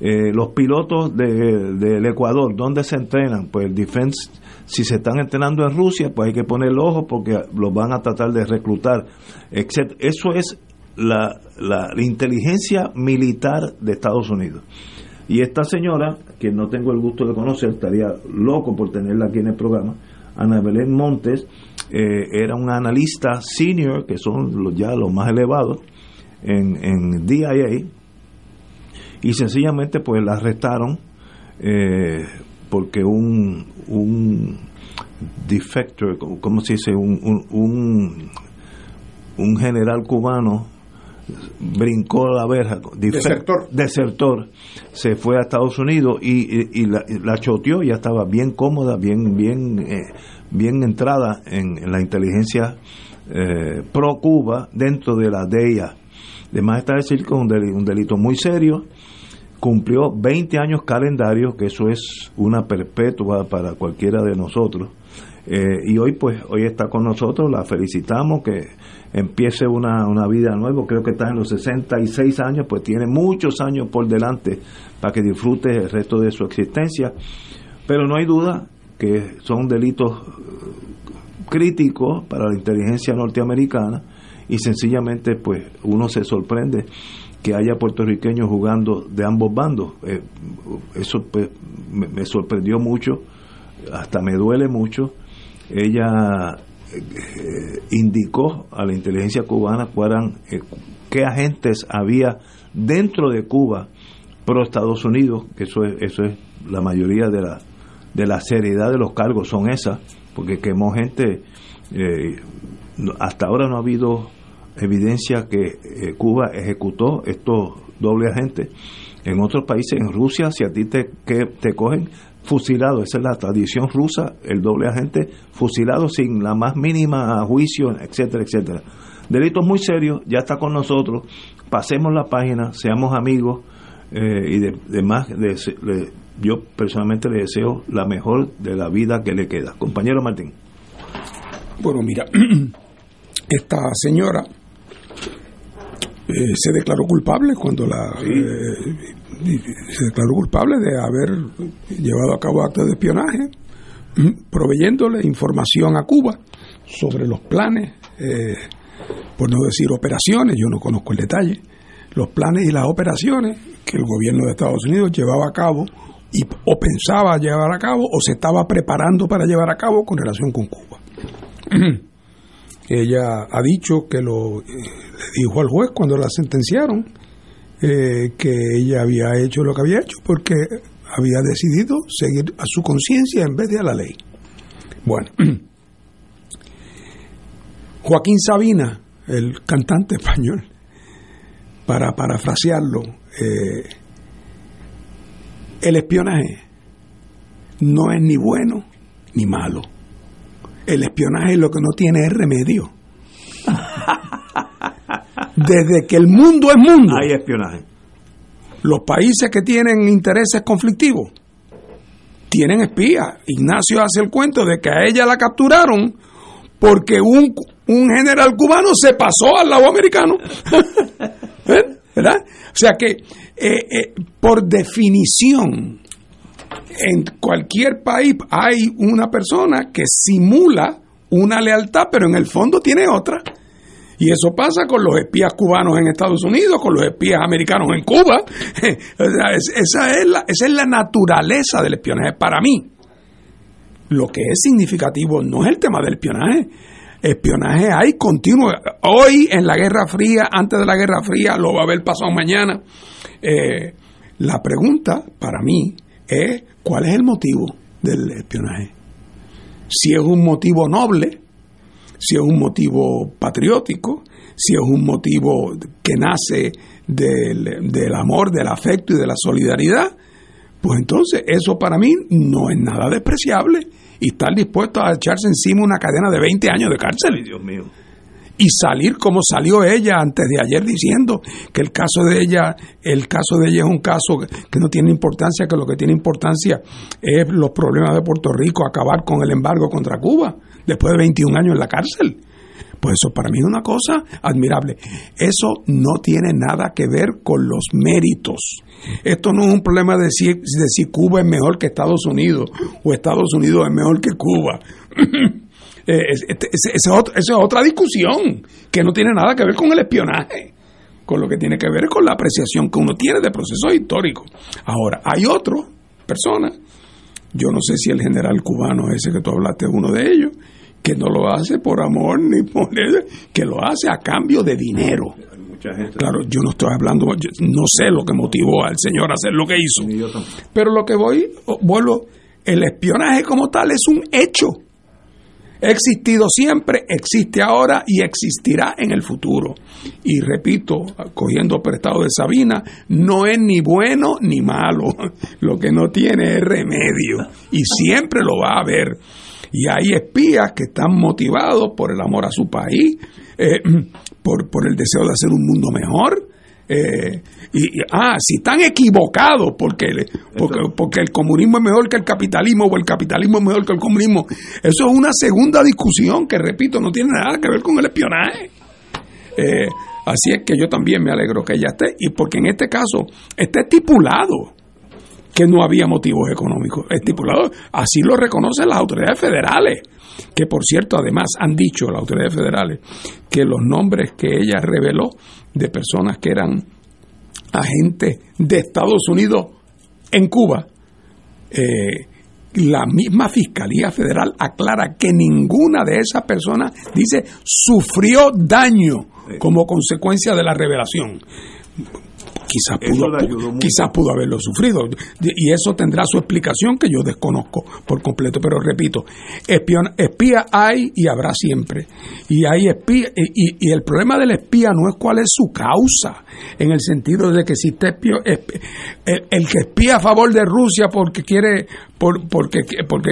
Eh, los pilotos del de, Ecuador, ¿dónde se entrenan? Pues el Defense, si se están entrenando en Rusia, pues hay que poner el ojo porque los van a tratar de reclutar. Etc. Eso es la, la, inteligencia militar de Estados Unidos. Y esta señora, que no tengo el gusto de conocer, estaría loco por tenerla aquí en el programa, Ana Belén Montes, eh, era una analista senior, que son ya los más elevados, en, en DIA, y sencillamente pues la arrestaron eh, porque un, un defector, ¿cómo se dice? Un, un, un general cubano brincó la verja, desertor. desertor, se fue a Estados Unidos y, y, la, la, choteó, ya estaba bien cómoda, bien, bien, eh, bien entrada en, en la inteligencia eh, pro Cuba dentro de la DEA. Además está decir que es un delito, un delito muy serio, cumplió 20 años calendario, que eso es una perpetua para cualquiera de nosotros. Eh, y hoy pues hoy está con nosotros, la felicitamos, que empiece una, una vida nueva, creo que está en los 66 años, pues tiene muchos años por delante para que disfrute el resto de su existencia, pero no hay duda que son delitos eh, críticos para la inteligencia norteamericana y sencillamente pues uno se sorprende que haya puertorriqueños jugando de ambos bandos. Eh, eso pues, me, sorprendió mucho, hasta me duele mucho. Ella eh, indicó a la inteligencia cubana eh, qué agentes había dentro de Cuba pro Estados Unidos, que eso es, eso es la mayoría de la, de la seriedad de los cargos son esas, porque quemó gente, hasta ahora no ha habido evidencia que eh, Cuba ejecutó estos doble agentes. En otros países, en Rusia, si a ti te, te cogen fusilado, esa es la tradición rusa, el doble agente fusilado sin la más mínima juicio, etcétera, etcétera. Delitos muy serios, ya está con nosotros, pasemos la página, seamos amigos eh, y demás, de, yo personalmente le deseo la mejor de la vida que le queda. Compañero Martín. Bueno, mira, (clears throat) esta señora eh, se declaró culpable cuando la eh, se declaró culpable de haber llevado a cabo actos de espionaje mm, proveyéndole información a Cuba sobre los planes eh, por no decir operaciones yo no conozco el detalle los planes y las operaciones que el gobierno de Estados Unidos llevaba a cabo y, o pensaba llevar a cabo o se estaba preparando para llevar a cabo con relación con Cuba (clears throat) ella ha dicho que lo dijo al juez cuando la sentenciaron eh, que ella había hecho lo que había hecho porque había decidido seguir a su conciencia en vez de a la ley. Bueno, (clears throat) Joaquín Sabina, el cantante español, para parafrasearlo, eh, el espionaje no es ni bueno ni malo. El espionaje lo que no tiene es remedio. desde que el mundo es mundo. Hay espionaje. Los países que tienen intereses conflictivos tienen espías. Ignacio hace el cuento de que a ella la capturaron porque un, un general cubano se pasó al lado americano. (laughs) ¿Eh? ¿Verdad? O sea que eh, eh, por definición, en cualquier país hay una persona que simula una lealtad, pero en el fondo tiene otra. Y eso pasa con los espías cubanos en Estados Unidos, con los espías americanos en Cuba. (laughs) esa, es la, naturaleza del espionaje para mí. Lo que es significativo no es el tema del espionaje. Espionaje hay continuo. Hoy en la Guerra Fría, antes de la Guerra Fría, lo va a haber pasado mañana. Eh, la pregunta para mí es cuál es el motivo del espionaje. Si es un motivo noble, si es un motivo patriótico, si es un motivo que nace del, del, amor, del afecto y de la solidaridad, pues entonces eso para mí no es nada despreciable y estar dispuesto a echarse encima una cadena de 20 años de cárcel. Dios mío. Y salir como salió ella antes de ayer diciendo que el caso de ella, el caso de ella es un caso que no tiene importancia, que lo que tiene importancia es los problemas de Puerto Rico, acabar con el embargo contra Cuba después de 21 años en la cárcel. Pues eso para mí es una cosa admirable. Eso no tiene nada que ver con los méritos. Esto no es un problema de si, de si Cuba es mejor que Estados Unidos o Estados Unidos es mejor que Cuba. (clears throat) Esa es otra discusión que no tiene nada que ver con el espionaje, con lo que tiene que ver con la apreciación que uno tiene de procesos históricos. Ahora, hay otras personas, yo no sé si el general cubano ese que tú hablaste es uno de ellos, que no lo hace por amor ni por que lo hace a cambio de dinero. Claro, yo no estoy hablando, no sé lo que motivó al señor a hacer lo que hizo. Pero lo que voy, vuelvo, el espionaje como tal es un hecho. Existido siempre, existe ahora y existirá en el futuro. Y repito, cogiendo prestado de Sabina, no es ni bueno ni malo. (laughs) Lo que no tiene es remedio. Y siempre lo va a haber. Y hay espías que están motivados por el amor a su país, eh, (clears throat) por, por el deseo de hacer un mundo mejor. Eh, y, ah, si están equivocados porque, porque, porque, el comunismo es mejor que el capitalismo o el capitalismo es mejor que el comunismo, eso es una segunda discusión que, repito, no tiene nada que ver con el espionaje. Eh, así es que yo también me alegro que ella esté, y porque en este caso está estipulado que no había motivos económicos estipulados. Así lo reconocen las autoridades federales, que por cierto además han dicho las autoridades federales que los nombres que ella reveló de personas que eran agentes de Estados Unidos en Cuba, eh, la misma Fiscalía Federal aclara que ninguna de esas personas, dice, sufrió daño como consecuencia de la revelación quizás pudo, quizás pudo haberlo sufrido. Y eso tendrá su explicación que yo desconozco por completo. Pero repito, espía hay y habrá siempre. Y hay espía, y, el problema del espía no es cuál es su causa, en el sentido de que si usted el, que espía a favor de Rusia porque quiere por, porque, porque,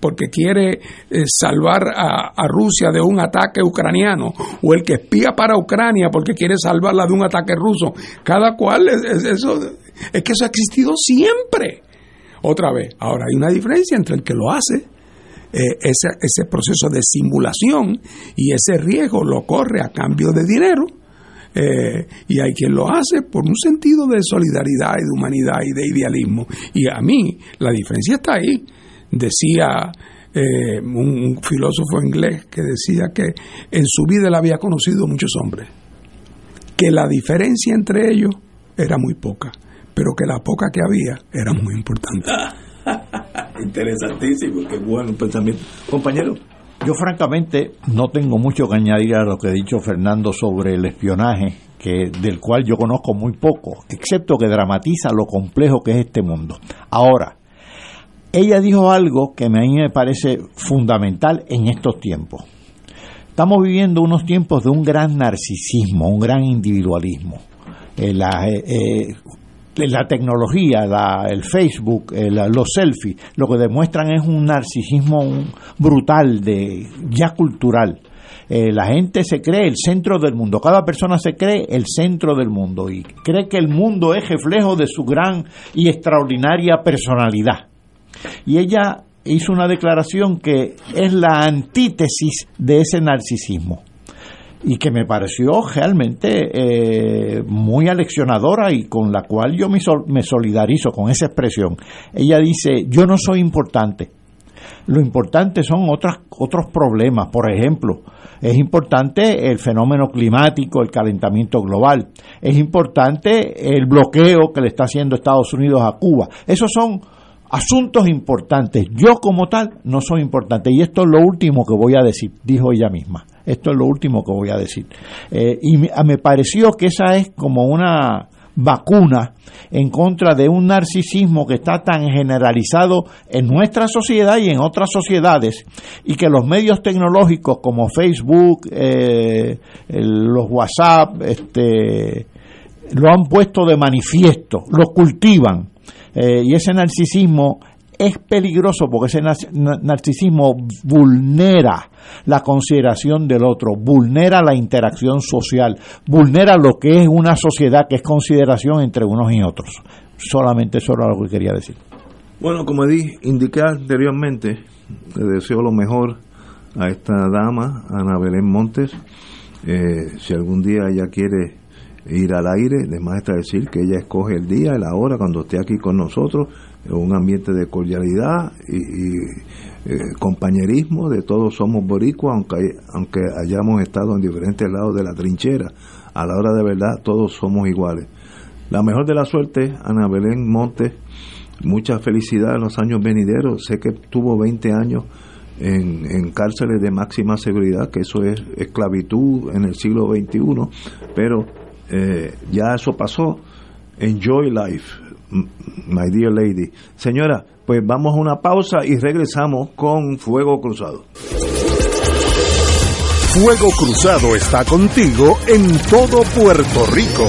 porque quiere eh, salvar a, a, Rusia de un ataque ucraniano, o el que espía para Ucrania porque quiere salvarla de un ataque ruso. Cada cual, es, eso, es que eso ha existido siempre. Otra vez, ahora hay una diferencia entre el que lo hace, eh, ese, ese proceso de simulación, y ese riesgo lo corre a cambio de dinero eh, y hay quien lo hace por un sentido de solidaridad y de humanidad y de idealismo. Y a mí la diferencia está ahí. Decía eh, un, filósofo inglés que decía que en su vida él había conocido muchos hombres, que la diferencia entre ellos era muy poca, pero que la poca que había era muy importante. (laughs) Interesantísimo, qué bueno pensamiento. Compañero. Yo francamente no tengo mucho que añadir a lo que ha dicho Fernando sobre el espionaje, que del cual yo conozco muy poco, excepto que dramatiza lo complejo que es este mundo. Ahora, ella dijo algo que a mí me parece fundamental en estos tiempos. Estamos viviendo unos tiempos de un gran narcisismo, un gran individualismo. Eh, la, eh, eh, la tecnología, el Facebook, los selfies, lo que demuestran es un narcisismo brutal, ya cultural. La gente se cree el centro del mundo, cada persona se cree el centro del mundo y cree que el mundo es reflejo de su gran y extraordinaria personalidad. Y ella hizo una declaración que es la antítesis de ese narcisismo. y que me pareció realmente eh, muy aleccionadora y con la cual yo me, me solidarizo con esa expresión. Ella dice, yo no soy importante, lo importante son otras, otros problemas, por ejemplo, es importante el fenómeno climático, el calentamiento global, es importante el bloqueo que le está haciendo Estados Unidos a Cuba. Esos son asuntos importantes. Yo como tal no soy importante. Y esto es lo último que voy a decir, dijo ella misma. Esto es lo último que voy a decir. Eh, y me, pareció que esa es como una vacuna en contra de un narcisismo que está tan generalizado en nuestra sociedad y en otras sociedades y que los medios tecnológicos como Facebook, eh, los WhatsApp, este, lo han puesto de manifiesto, lo cultivan. Eh, y ese narcisismo es peligroso porque ese narcisismo vulnera la consideración del otro, vulnera la interacción social, vulnera lo que es una sociedad que es consideración entre unos y otros. Solamente eso era lo que quería decir. Bueno, como indiqué anteriormente, le deseo lo mejor a esta dama, Ana Belén Montes. Eh, si algún día ella quiere ir al aire, le más está decir que ella escoge el día y la hora cuando esté aquí con nosotros un ambiente de cordialidad y, eh, compañerismo, de todos somos boricuas, aunque, aunque hayamos estado en diferentes lados de la trinchera, a la hora de verdad todos somos iguales. La mejor de la suerte, Ana Belén Montes, mucha felicidad en los años venideros, sé que tuvo 20 años en, en, cárceles de máxima seguridad, que eso es esclavitud en el siglo XXI, pero eh, ya eso pasó. Enjoy life my dear lady. Señora, pues vamos a una pausa y regresamos con Fuego Cruzado. Fuego Cruzado está contigo en todo Puerto Rico.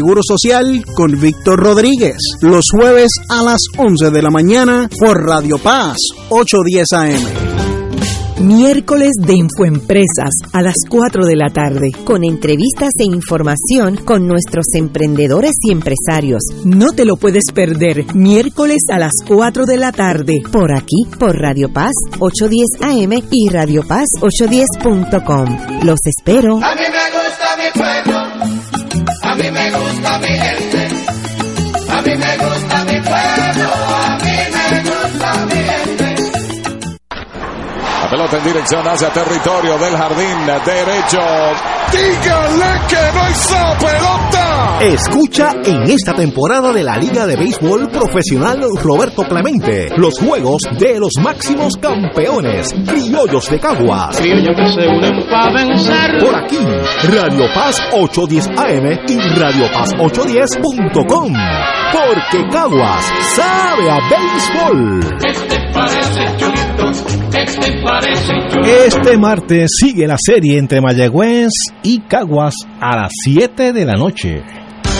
Seguro Social con Víctor Rodríguez. Los jueves a las 11 de la mañana por Radio Paz 810 AM. Miércoles de Infoempresas a las 4 de la tarde. Con entrevistas e información con nuestros emprendedores y empresarios. No te lo puedes perder. Miércoles a las 4 de la tarde. Por aquí, por Radio Paz 810 AM y Radio Paz 810.com. Los espero. A mí me gusta mi pueblo. A mí me gusta mi gente. A mí me gusta mi pelota en dirección hacia territorio del jardín derecho. Dígale que no hizo pelota. Escucha en esta temporada de la Liga de Béisbol Profesional Roberto Clemente los juegos de los máximos campeones, criollos de Caguas. Criollos que se unen para vencer. Por aquí, Radio Paz 810 AM y Radio Paz 810.com. Porque Caguas sabe a béisbol. Este parece chulito. Este martes sigue la serie entre Mayagüez y Caguas a las 7 de la noche.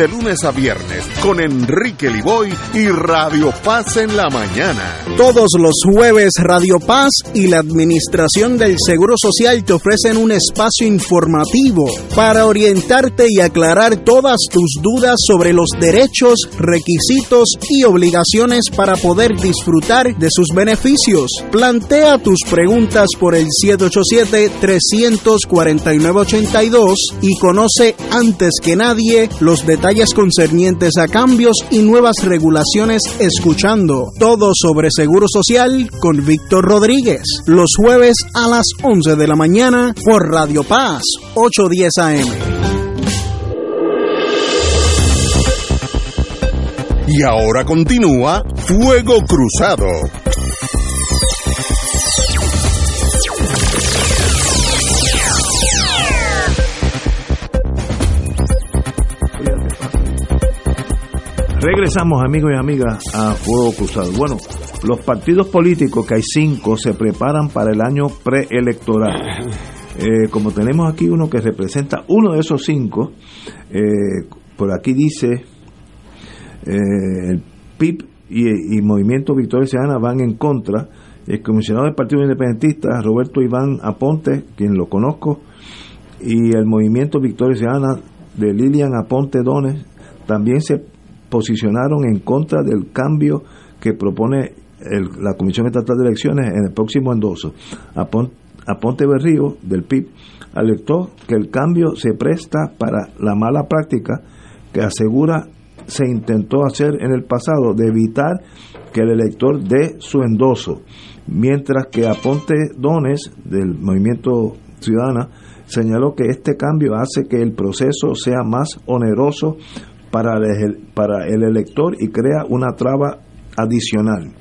de lunes a viernes con Enrique Liboy y Radio Paz en la mañana. Todos los jueves Radio Paz y la Administración del Seguro Social te ofrecen un espacio informativo para orientarte y aclarar todas tus dudas sobre los derechos, requisitos y obligaciones para poder disfrutar de sus beneficios. Plantea tus preguntas por el 787-349-82 y conoce antes que nadie los detalles detalles concernientes a cambios y nuevas regulaciones escuchando todo sobre Seguro Social con Víctor Rodríguez. Los jueves a las 11 de la mañana por Radio Paz 810 AM. Y ahora continúa Fuego Cruzado. Regresamos, amigos y amigas, a Fuego Cruzado. Bueno, los partidos políticos, que hay cinco, se preparan para el año preelectoral. (laughs) Eh, como tenemos aquí uno que representa uno de esos cinco, eh, por aquí dice, eh, el PIB y, y Movimiento Victoria Ciudadana van en contra. El comisionado del Partido Independentista, Roberto Iván Aponte, quien lo conozco, y el Movimiento Victoria Ciudadana de Lilian Aponte Dones, también se posicionaron en contra del cambio que propone el- la Comisión Estatal de Elecciones en el próximo endoso. Apon- Aponte Berrío, del PIB, alertó que el cambio se presta para la mala práctica que asegura se intentó hacer en el pasado de evitar que el elector dé su endoso, mientras que Aponte Dones, del Movimiento Ciudadana, señaló que este cambio hace que el proceso sea más oneroso para el, para el elector y crea una traba adicional.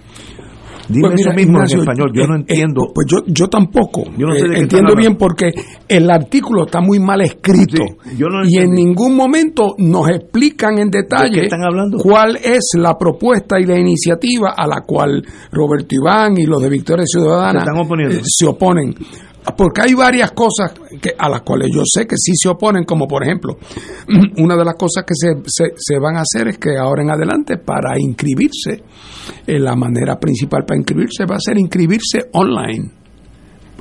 Dime Pues eso mismo Ignacio, en español, yo no eh, eh, entiendo. pues yo, yo tampoco. Yo no sé Eh, entiendo bien porque el artículo está muy mal escrito. yo no y en ningún momento nos explican en detalle ¿De están hablando? cuál es la propuesta y la iniciativa a la cual Roberto Iván y los de Victoria Ciudadana se oponen. Porque hay varias cosas que, a las cuales yo sé que sí se oponen, como por ejemplo, (clears throat) una de las cosas que se, se, se van a hacer es que ahora en adelante para inscribirse, eh, la manera principal para inscribirse va a ser inscribirse online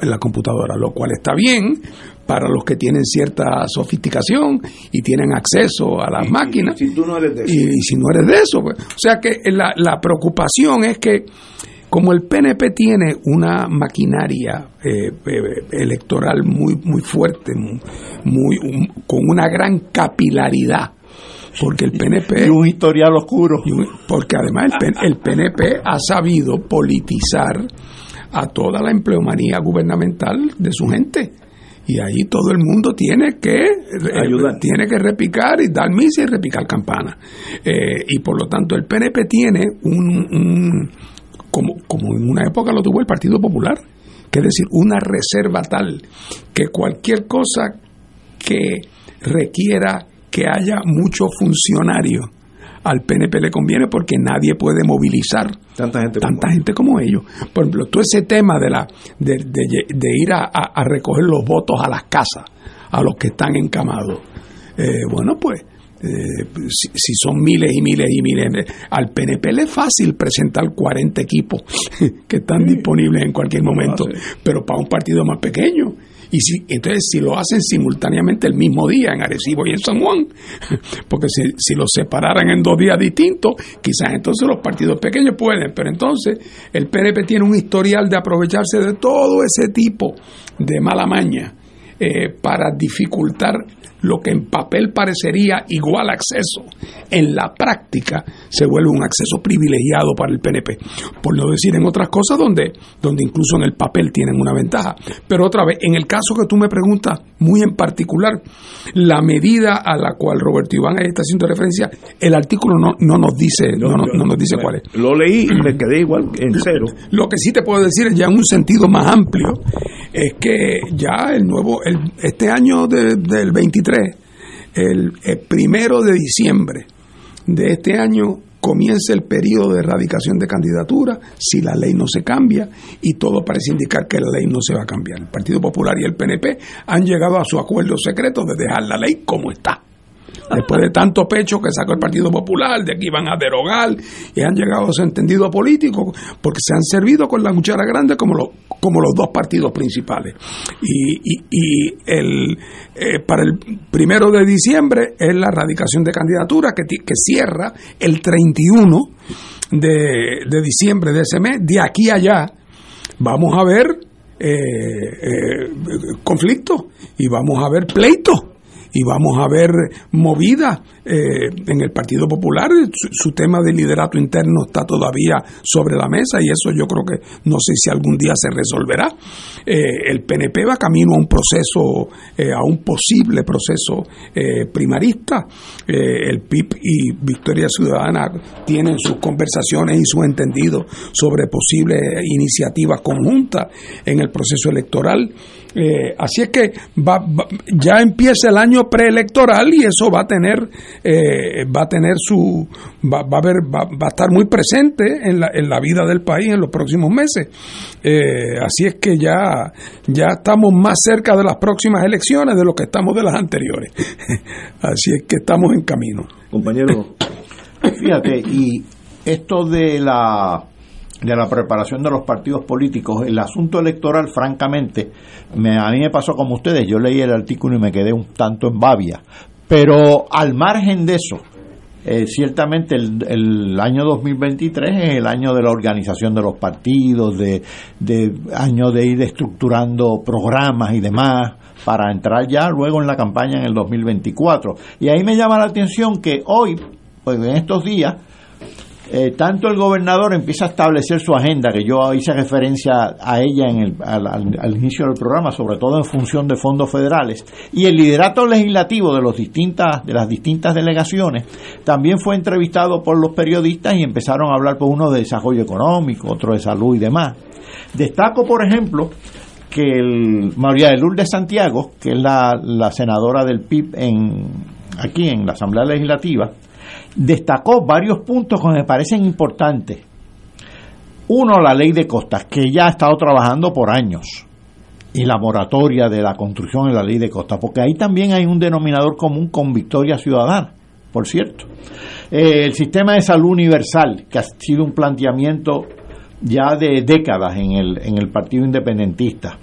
en la computadora, lo cual está bien para los que tienen cierta sofisticación y tienen acceso a las máquinas. Si tú no eres de eso. Y, y si no eres de eso, pues. O sea que la, la preocupación es que como el PNP tiene una maquinaria eh, eh, electoral muy muy fuerte, muy, muy- un- con una gran capilaridad, porque el PNP Y un historial oscuro. un- porque además el PNP ha sabido politizar a toda la empleomanía gubernamental de su gente. Y ahí todo el mundo tiene que eh, Ayudar. tiene que repicar y dar misa y repicar campana. Eh, y por lo tanto el PNP tiene un, un- como, como en una época lo tuvo el Partido Popular, que es decir, una reserva tal que cualquier cosa que requiera que haya muchos funcionarios al PNP le conviene porque nadie puede movilizar Tanta gente. tanta gente como ellos. Por ejemplo, todo ese tema de la de, de- de ir a, a- a recoger los votos a las casas, a los que están encamados. Eh, bueno, pues eh, si, si son miles y miles y miles, de- al PNP le es fácil presentar 40 equipos (laughs) que están disponibles en cualquier momento, pero para un partido más pequeño. Y si, entonces, si lo hacen simultáneamente el mismo día en Arecibo y en San Juan, (laughs) porque si, si los separaran en dos días distintos, quizás entonces los partidos pequeños pueden, pero entonces el PNP tiene un historial de aprovecharse de todo ese tipo de mala maña eh, para dificultar lo que en papel parecería igual acceso, en la práctica se vuelve un acceso privilegiado para el PNP. Por no decir en otras cosas donde, donde incluso en el papel tienen una ventaja. Pero otra vez, en el caso que tú me preguntas, muy en particular, la medida a la cual Roberto Iván está haciendo referencia, el artículo no, no nos dice, no, no- no nos dice cuál es. Lo leí y me quedé igual en cero. (laughs) Lo que sí te puedo decir ya en un sentido más amplio es que ya el nuevo, el, este año de- del 23, el, el primero de diciembre de este año comienza el periodo de erradicación de candidatura si la ley no se cambia y todo parece indicar que la ley no se va a cambiar. El Partido Popular y el PNP han llegado a su acuerdo secreto de dejar la ley como está. Después de tanto pecho que sacó el Partido Popular, de que iban a derogar, y han llegado a su entendido político, porque se han servido con la cuchara grande como, los como los dos partidos principales. Y, y- el, eh, para el primero de diciembre es la radicación de candidatura que, que cierra el 31 de, de diciembre de ese mes. De aquí a allá vamos a ver eh, eh, conflictos y vamos a ver pleitos y vamos a ver movida eh, en el Partido Popular. Su, tema de liderato interno está todavía sobre la mesa y eso yo creo que no sé si algún día se resolverá. Eh, el PNP va camino a un proceso, eh, a un posible proceso primarista. el PIB y Victoria Ciudadana tienen sus conversaciones y sus entendidos sobre posibles iniciativas conjuntas en el proceso electoral. Eh, así es que va, ya empieza el año preelectoral y eso va a tener eh, va a tener su va, a ver va, a estar muy presente en la, en la vida del país en los próximos meses. Eh, así es que ya ya estamos más cerca de las próximas elecciones de lo que estamos de las anteriores. (laughs) así es que estamos en camino. Compañero, fíjate y esto de la de la preparación de los partidos políticos, el asunto electoral, francamente, me, a mí me pasó como ustedes, yo leí el artículo y me quedé un tanto en babia, pero al margen de eso, eh, ciertamente el, el, año 2023 es el año de la organización de los partidos, de, de año de ir estructurando programas y demás para entrar ya luego en la campaña en el 2024. Y ahí me llama la atención que hoy, pues en estos días, eh, tanto el gobernador empieza a establecer su agenda, que yo hice referencia a ella al, inicio del programa, sobre todo en función de fondos federales, y el liderato legislativo de, las distintas delegaciones también fue entrevistado por los periodistas y empezaron a hablar por uno de desarrollo económico, otro de salud y demás. Destaco, por ejemplo, que el, María de Lourdes Santiago, que es la, senadora del PIB aquí en la Asamblea Legislativa, destacó varios puntos que me parecen importantes. Uno, la ley de costas, que ya ha estado trabajando por años, y la moratoria de la construcción de la ley de costas, porque ahí también hay un denominador común con Victoria Ciudadana, por cierto. Eh, el sistema de salud universal, que ha sido un planteamiento ya de décadas en el, en el Partido Independentista.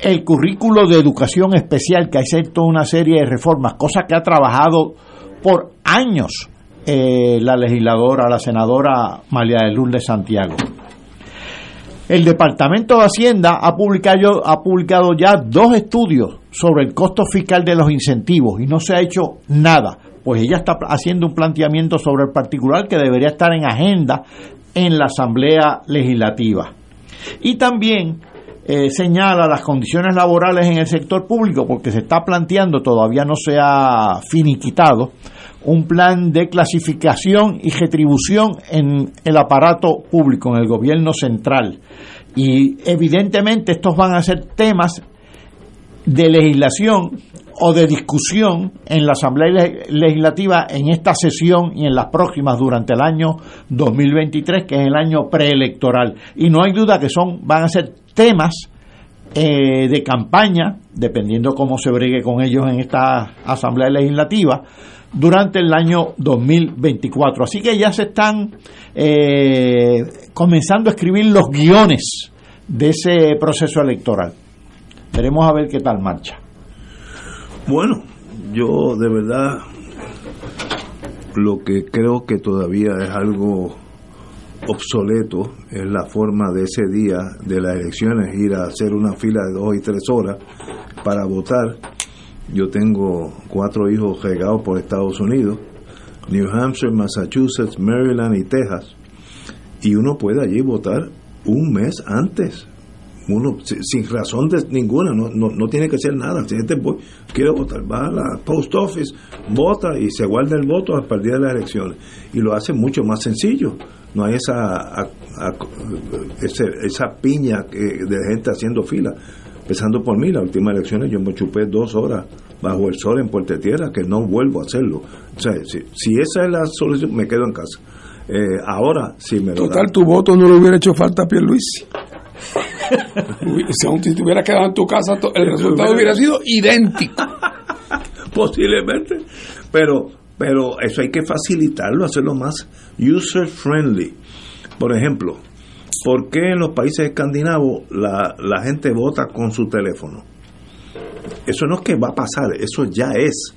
El currículo de educación especial, que ha hecho una serie de reformas, cosa que ha trabajado por años eh, la legisladora, la senadora María de Lourdes Santiago. El Departamento de Hacienda ha publicado, ha publicado ya dos estudios sobre el costo fiscal de los incentivos y no se ha hecho nada, pues ella está haciendo un planteamiento sobre el particular que debería estar en agenda en la Asamblea Legislativa. Y también eh, señala las condiciones laborales en el sector público, porque se está planteando, todavía no se ha finiquitado, un plan de clasificación y retribución en el aparato público, en el gobierno central. Y evidentemente estos van a ser temas de legislación o de discusión en la Asamblea Legislativa en esta sesión y en las próximas durante el año 2023, que es el año preelectoral. Y no hay duda que son van a ser temas eh, de campaña, dependiendo cómo se bregue con ellos en esta Asamblea Legislativa, durante el año 2024. Así que ya se están eh, comenzando a escribir los guiones de ese proceso electoral. Veremos a ver qué tal marcha. Bueno, yo de verdad lo que creo que todavía es algo obsoleto es la forma de ese día de las elecciones ir a hacer una fila de dos y tres horas para votar yo tengo cuatro hijos regados por Estados Unidos, New Hampshire, Massachusetts, Maryland y Texas. Y uno puede allí votar un mes antes. Uno sin razón de ninguna, no, no, tiene que hacer nada. Si este quiere votar, va a la post office, vota y se guarda el voto el día de las elecciones. Y lo hace mucho más sencillo. No hay esa, esa, esa piña de gente haciendo fila empezando por mí, las últimas elecciones yo me chupé dos horas bajo el sol en Puerto Tierra, que no vuelvo a hacerlo. O sea, si, esa es la solución, me quedo en casa. Eh, ahora, si me lo Total, tu voto no le hubiera hecho falta a Pierluisi. (laughs) si te hubiera quedado en tu casa, el resultado hubiera sido idéntico. (laughs) Posiblemente. Pero, pero eso hay que facilitarlo, hacerlo más user friendly. Por ejemplo, ¿Por qué en los países escandinavos la, la gente vota con su teléfono? Eso no es que va a pasar, eso ya es.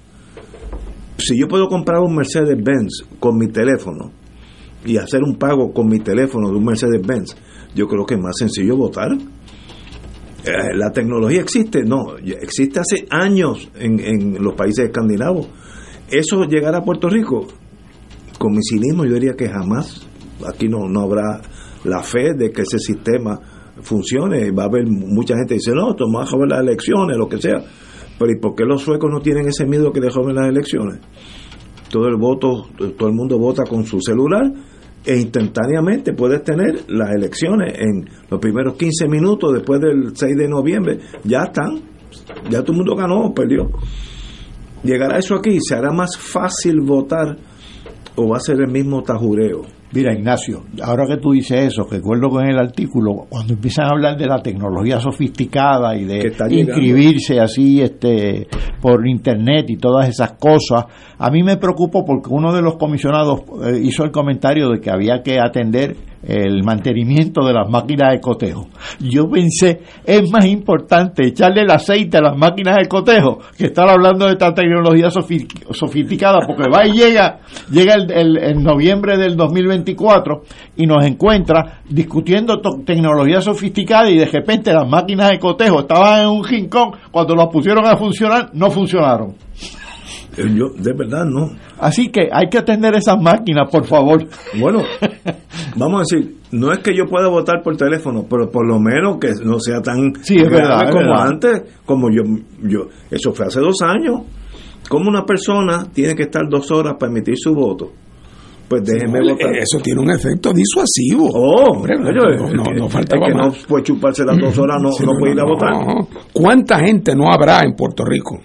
Si yo puedo comprar un Mercedes-Benz con mi teléfono y hacer un pago con mi teléfono de un Mercedes-Benz, yo creo que es más sencillo votar. eh, la tecnología existe, no, existe hace años en, en los países escandinavos. Eso llegará a Puerto Rico, con mi cinismo yo diría que jamás, aquí no, no habrá la fe de que ese sistema funcione, va a haber mucha gente que dice, no, a ver las elecciones, lo que sea, pero ¿y por qué los suecos no tienen ese miedo que dejó en las elecciones? Todo el voto, todo el mundo vota con su celular e instantáneamente puedes tener las elecciones en los primeros 15 minutos después del 6 de noviembre, ya están, ya todo el mundo ganó o perdió. ¿Llegará eso aquí? ¿Se hará más fácil votar o va a ser el mismo tajureo? Mira, Ignacio, ahora que tú dices eso, recuerdo con el artículo, cuando empiezan a hablar de la tecnología sofisticada y de inscribirse así este por internet y todas esas cosas, a mí me preocupó porque uno de los comisionados eh, hizo el comentario de que había que atender el mantenimiento de las máquinas de cotejo. Yo pensé, es más importante echarle el aceite a las máquinas de cotejo que estar hablando de esta tecnología sofisticada, porque va y llega, llega el, el, noviembre del 2024 y nos encuentra discutiendo tecnología sofisticada y de repente las máquinas de cotejo estaban en un rincón, cuando las pusieron a funcionar, no funcionaron. Eh, yo, de verdad, no. Así que hay que atender esas máquinas, por favor. Bueno, (laughs) vamos a decir, no es que yo pueda votar por teléfono, pero por lo menos que no sea tan sí, es verdad, como antes, como yo, yo, eso fue hace dos años. Como una persona tiene que estar dos horas para emitir su voto? Pues déjeme votar. Eso tiene un efecto disuasivo. Oh, hombre, no, no, no, falta que no puede chuparse las dos horas, no, (laughs) no puede ir a votar. ¿Cuánta gente no habrá en Puerto Rico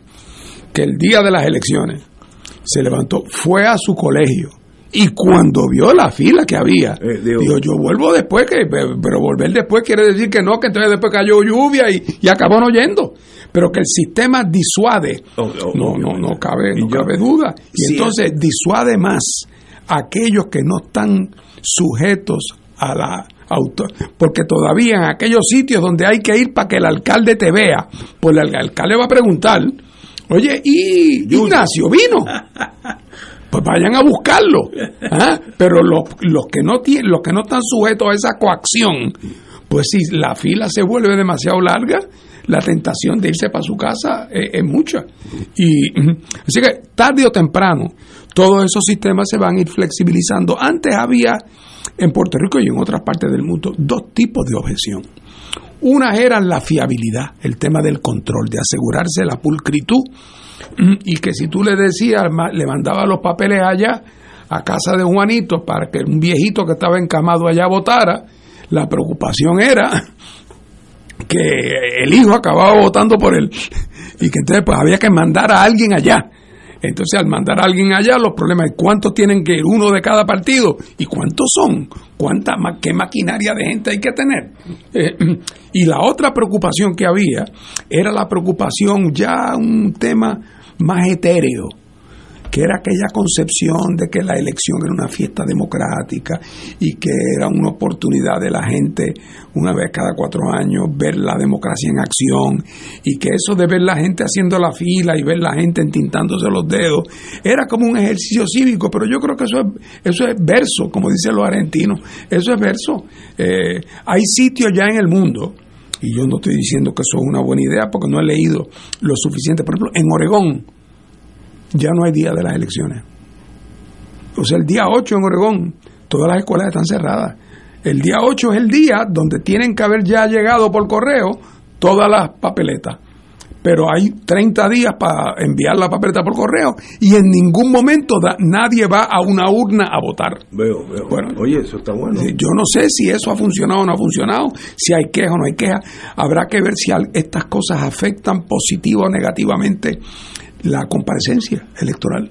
que el día de las elecciones se levantó, fue a su colegio y cuando vio la fila que había, eh, dijo, yo vuelvo después, que, pero volver después quiere decir que no, que entonces después cayó lluvia y, acabó no yendo. Pero que el sistema disuade, oh, oh, no, no, no cabe, no cabe duda. Y entonces disuade más a aquellos que no están sujetos a la auto, porque todavía en aquellos sitios donde hay que ir para que el alcalde te vea, pues el alcalde va a preguntar, Oye, y Ignacio vino. (laughs) Pues vayan a buscarlo. ¿ah? Pero los, los, que no tienen, los que no están sujetos a esa coacción, pues si la fila se vuelve demasiado larga, la tentación de irse para su casa es, mucha. Y (clears throat) así que tarde o temprano todos esos sistemas se van a ir flexibilizando. Antes había en Puerto Rico y en otras partes del mundo dos tipos de objeción. Unas eran la fiabilidad, el tema del control, de asegurarse la pulcritud y que si tú le decías, le mandabas los papeles allá a casa de Juanito para que un viejito que estaba encamado allá votara, la preocupación era que el hijo acababa votando por él y que entonces pues había que mandar a alguien allá entonces, al mandar a alguien allá, los problemas es cuántos tienen que ir uno de cada partido y cuántos son, cuánta qué maquinaria de gente hay que tener. Eh, (clears throat) y la otra preocupación que había era la preocupación ya un tema más etéreo que era aquella concepción de que la elección era una fiesta democrática y que era una oportunidad de la gente una vez cada cuatro años ver la democracia en acción y que eso de ver la gente haciendo la fila y ver la gente entintándose los dedos era como un ejercicio cívico, pero yo creo que eso es, eso es verso, como dicen los argentinos, eso es verso. Eh, hay sitios ya en el mundo y yo no estoy diciendo que eso es una buena idea porque no he leído lo suficiente. Por ejemplo, en Oregón, ya no hay día de las elecciones. O sea, el día 8 en Oregón, todas las escuelas están cerradas. El día 8 es el día donde tienen que haber ya llegado por correo todas las papeletas. Pero hay 30 días para enviar la papeleta por correo y en ningún momento nadie va a una urna a votar. Veo, veo. Bueno, Oye, eso está bueno. Yo no sé si eso ha funcionado o no ha funcionado, si hay queja o no hay queja. Habrá que ver si estas cosas afectan positivo o negativamente la comparecencia electoral,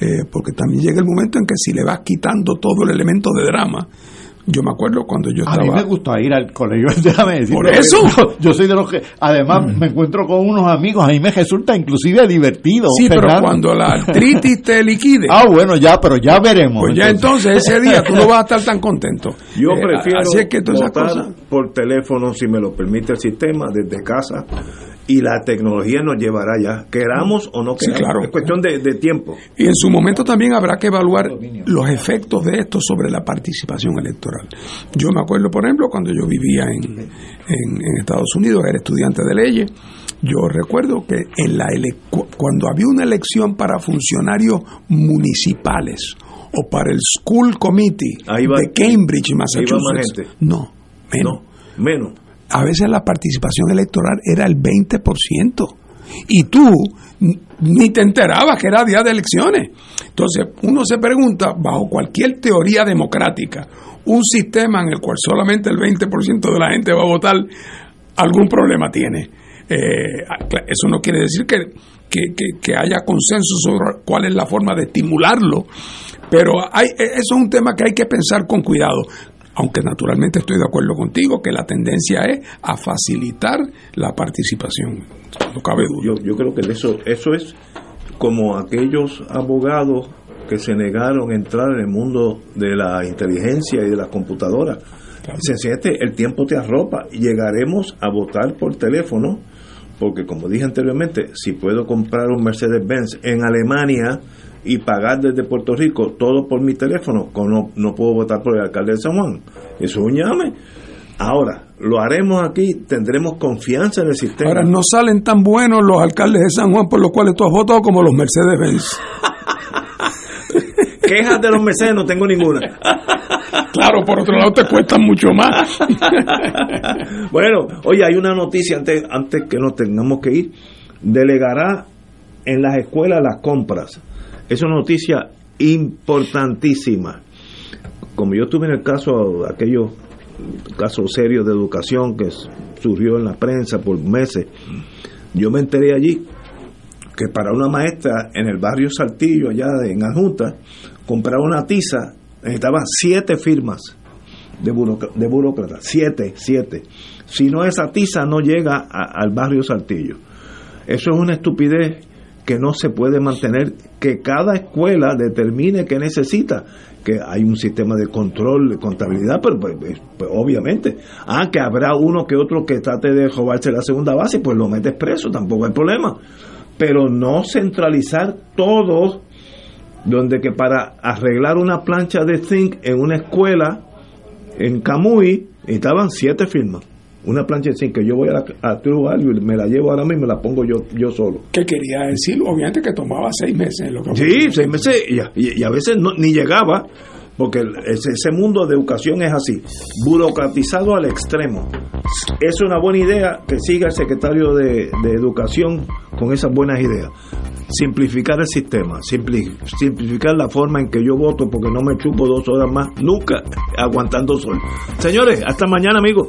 eh, porque también llega el momento en que si le vas quitando todo el elemento de drama, yo me acuerdo cuando yo estaba. A mí me gusta ir al colegio, (laughs) déjame decir. Por eso. (laughs) Yo, soy de los que, además, mm. me encuentro con unos amigos, a mí me resulta inclusive divertido. Sí, pero cuando la artritis te liquide. (laughs) Ah, bueno, ya, pero ya veremos. Pues ya entonces, ese día tú no vas a estar tan contento. Yo eh, prefiero así es que votar por teléfono, si me lo permite el sistema, desde casa y la tecnología nos llevará ya, queramos o no Sí, queramos. claro. Es cuestión de, de tiempo. Y en su momento también habrá que evaluar los efectos de esto sobre la participación electoral. Yo me acuerdo, por ejemplo, cuando yo vivía en, en- en Estados Unidos, era estudiante de leyes, yo recuerdo que en la ele- cu- cuando había una elección para funcionarios municipales o para el School Committee Ahí va- de Cambridge, ahí va más Massachusetts, gente. no, menos. Menos. A veces la participación electoral era el 20%. Y tú ni te enterabas que era día de elecciones. Entonces, uno se pregunta, bajo cualquier teoría democrática, un sistema en el cual solamente el 20% de la gente va a votar, algún problema tiene. Eh, eso no quiere decir que, que- que- que haya consenso sobre cuál es la forma de estimularlo, pero hay, e, eso es un tema que hay que pensar con cuidado. Aunque naturalmente estoy de acuerdo contigo que la tendencia es a facilitar la participación. No cabe duda. Yo, yo creo que eso, eso es como aquellos abogados que se negaron a entrar en el mundo de la inteligencia y de las computadoras. Sencillamente, el tiempo te arropa llegaremos a votar por teléfono, porque como dije anteriormente, si puedo comprar un Mercedes-Benz en Alemania y pagar desde Puerto Rico todo por mi teléfono, no, no puedo votar por el alcalde de San Juan. Eso es un llame. Ahora, lo haremos aquí, tendremos confianza en el sistema. Ahora, no salen tan buenos los alcaldes de San Juan por los cuales tú has votado como los Mercedes-Benz. (laughs) Quejas de los Mercedes no tengo ninguna. (laughs) Claro, por otro lado te cuestan mucho más. (laughs) bueno, oye, hay una noticia antes, antes que nos tengamos que ir. Delegará en las escuelas las compras. Es una noticia importantísima. Como yo estuve en el caso, aquellos casos serios de educación que surgió en la prensa por meses, yo me enteré allí que para una maestra en el barrio Saltillo, allá en Adjunta, comprar una tiza necesitaba siete firmas de, de burócratas, siete, siete. Si no esa tiza no llega al barrio Saltillo. Eso es una estupidez que no se puede mantener, que cada escuela determine qué necesita, que hay un sistema de control, de contabilidad, pero pues, pues, obviamente, ah, que habrá uno que otro que trate de robarse la segunda base, pues lo metes preso, tampoco hay problema, pero no centralizar todo, donde que para arreglar una plancha de zinc en una escuela en Camuy estaban siete firmas. Una plancha de zinc que yo voy a, la, a True Value y me la llevo ahora mismo y me la pongo yo, yo solo. ¿Qué quería decir? Obviamente que tomaba seis meses. Lo que Sí, seis meses y a, y- y a veces no, ni llegaba, porque ese, ese mundo de educación es así, burocratizado al extremo. Es una buena idea que siga el secretario de, de Educación con esas buenas ideas. Simplificar el sistema, simpli- simplificar la forma en que yo voto, porque no me chupo dos horas más, nunca aguantando sol. Señores, hasta mañana, amigos.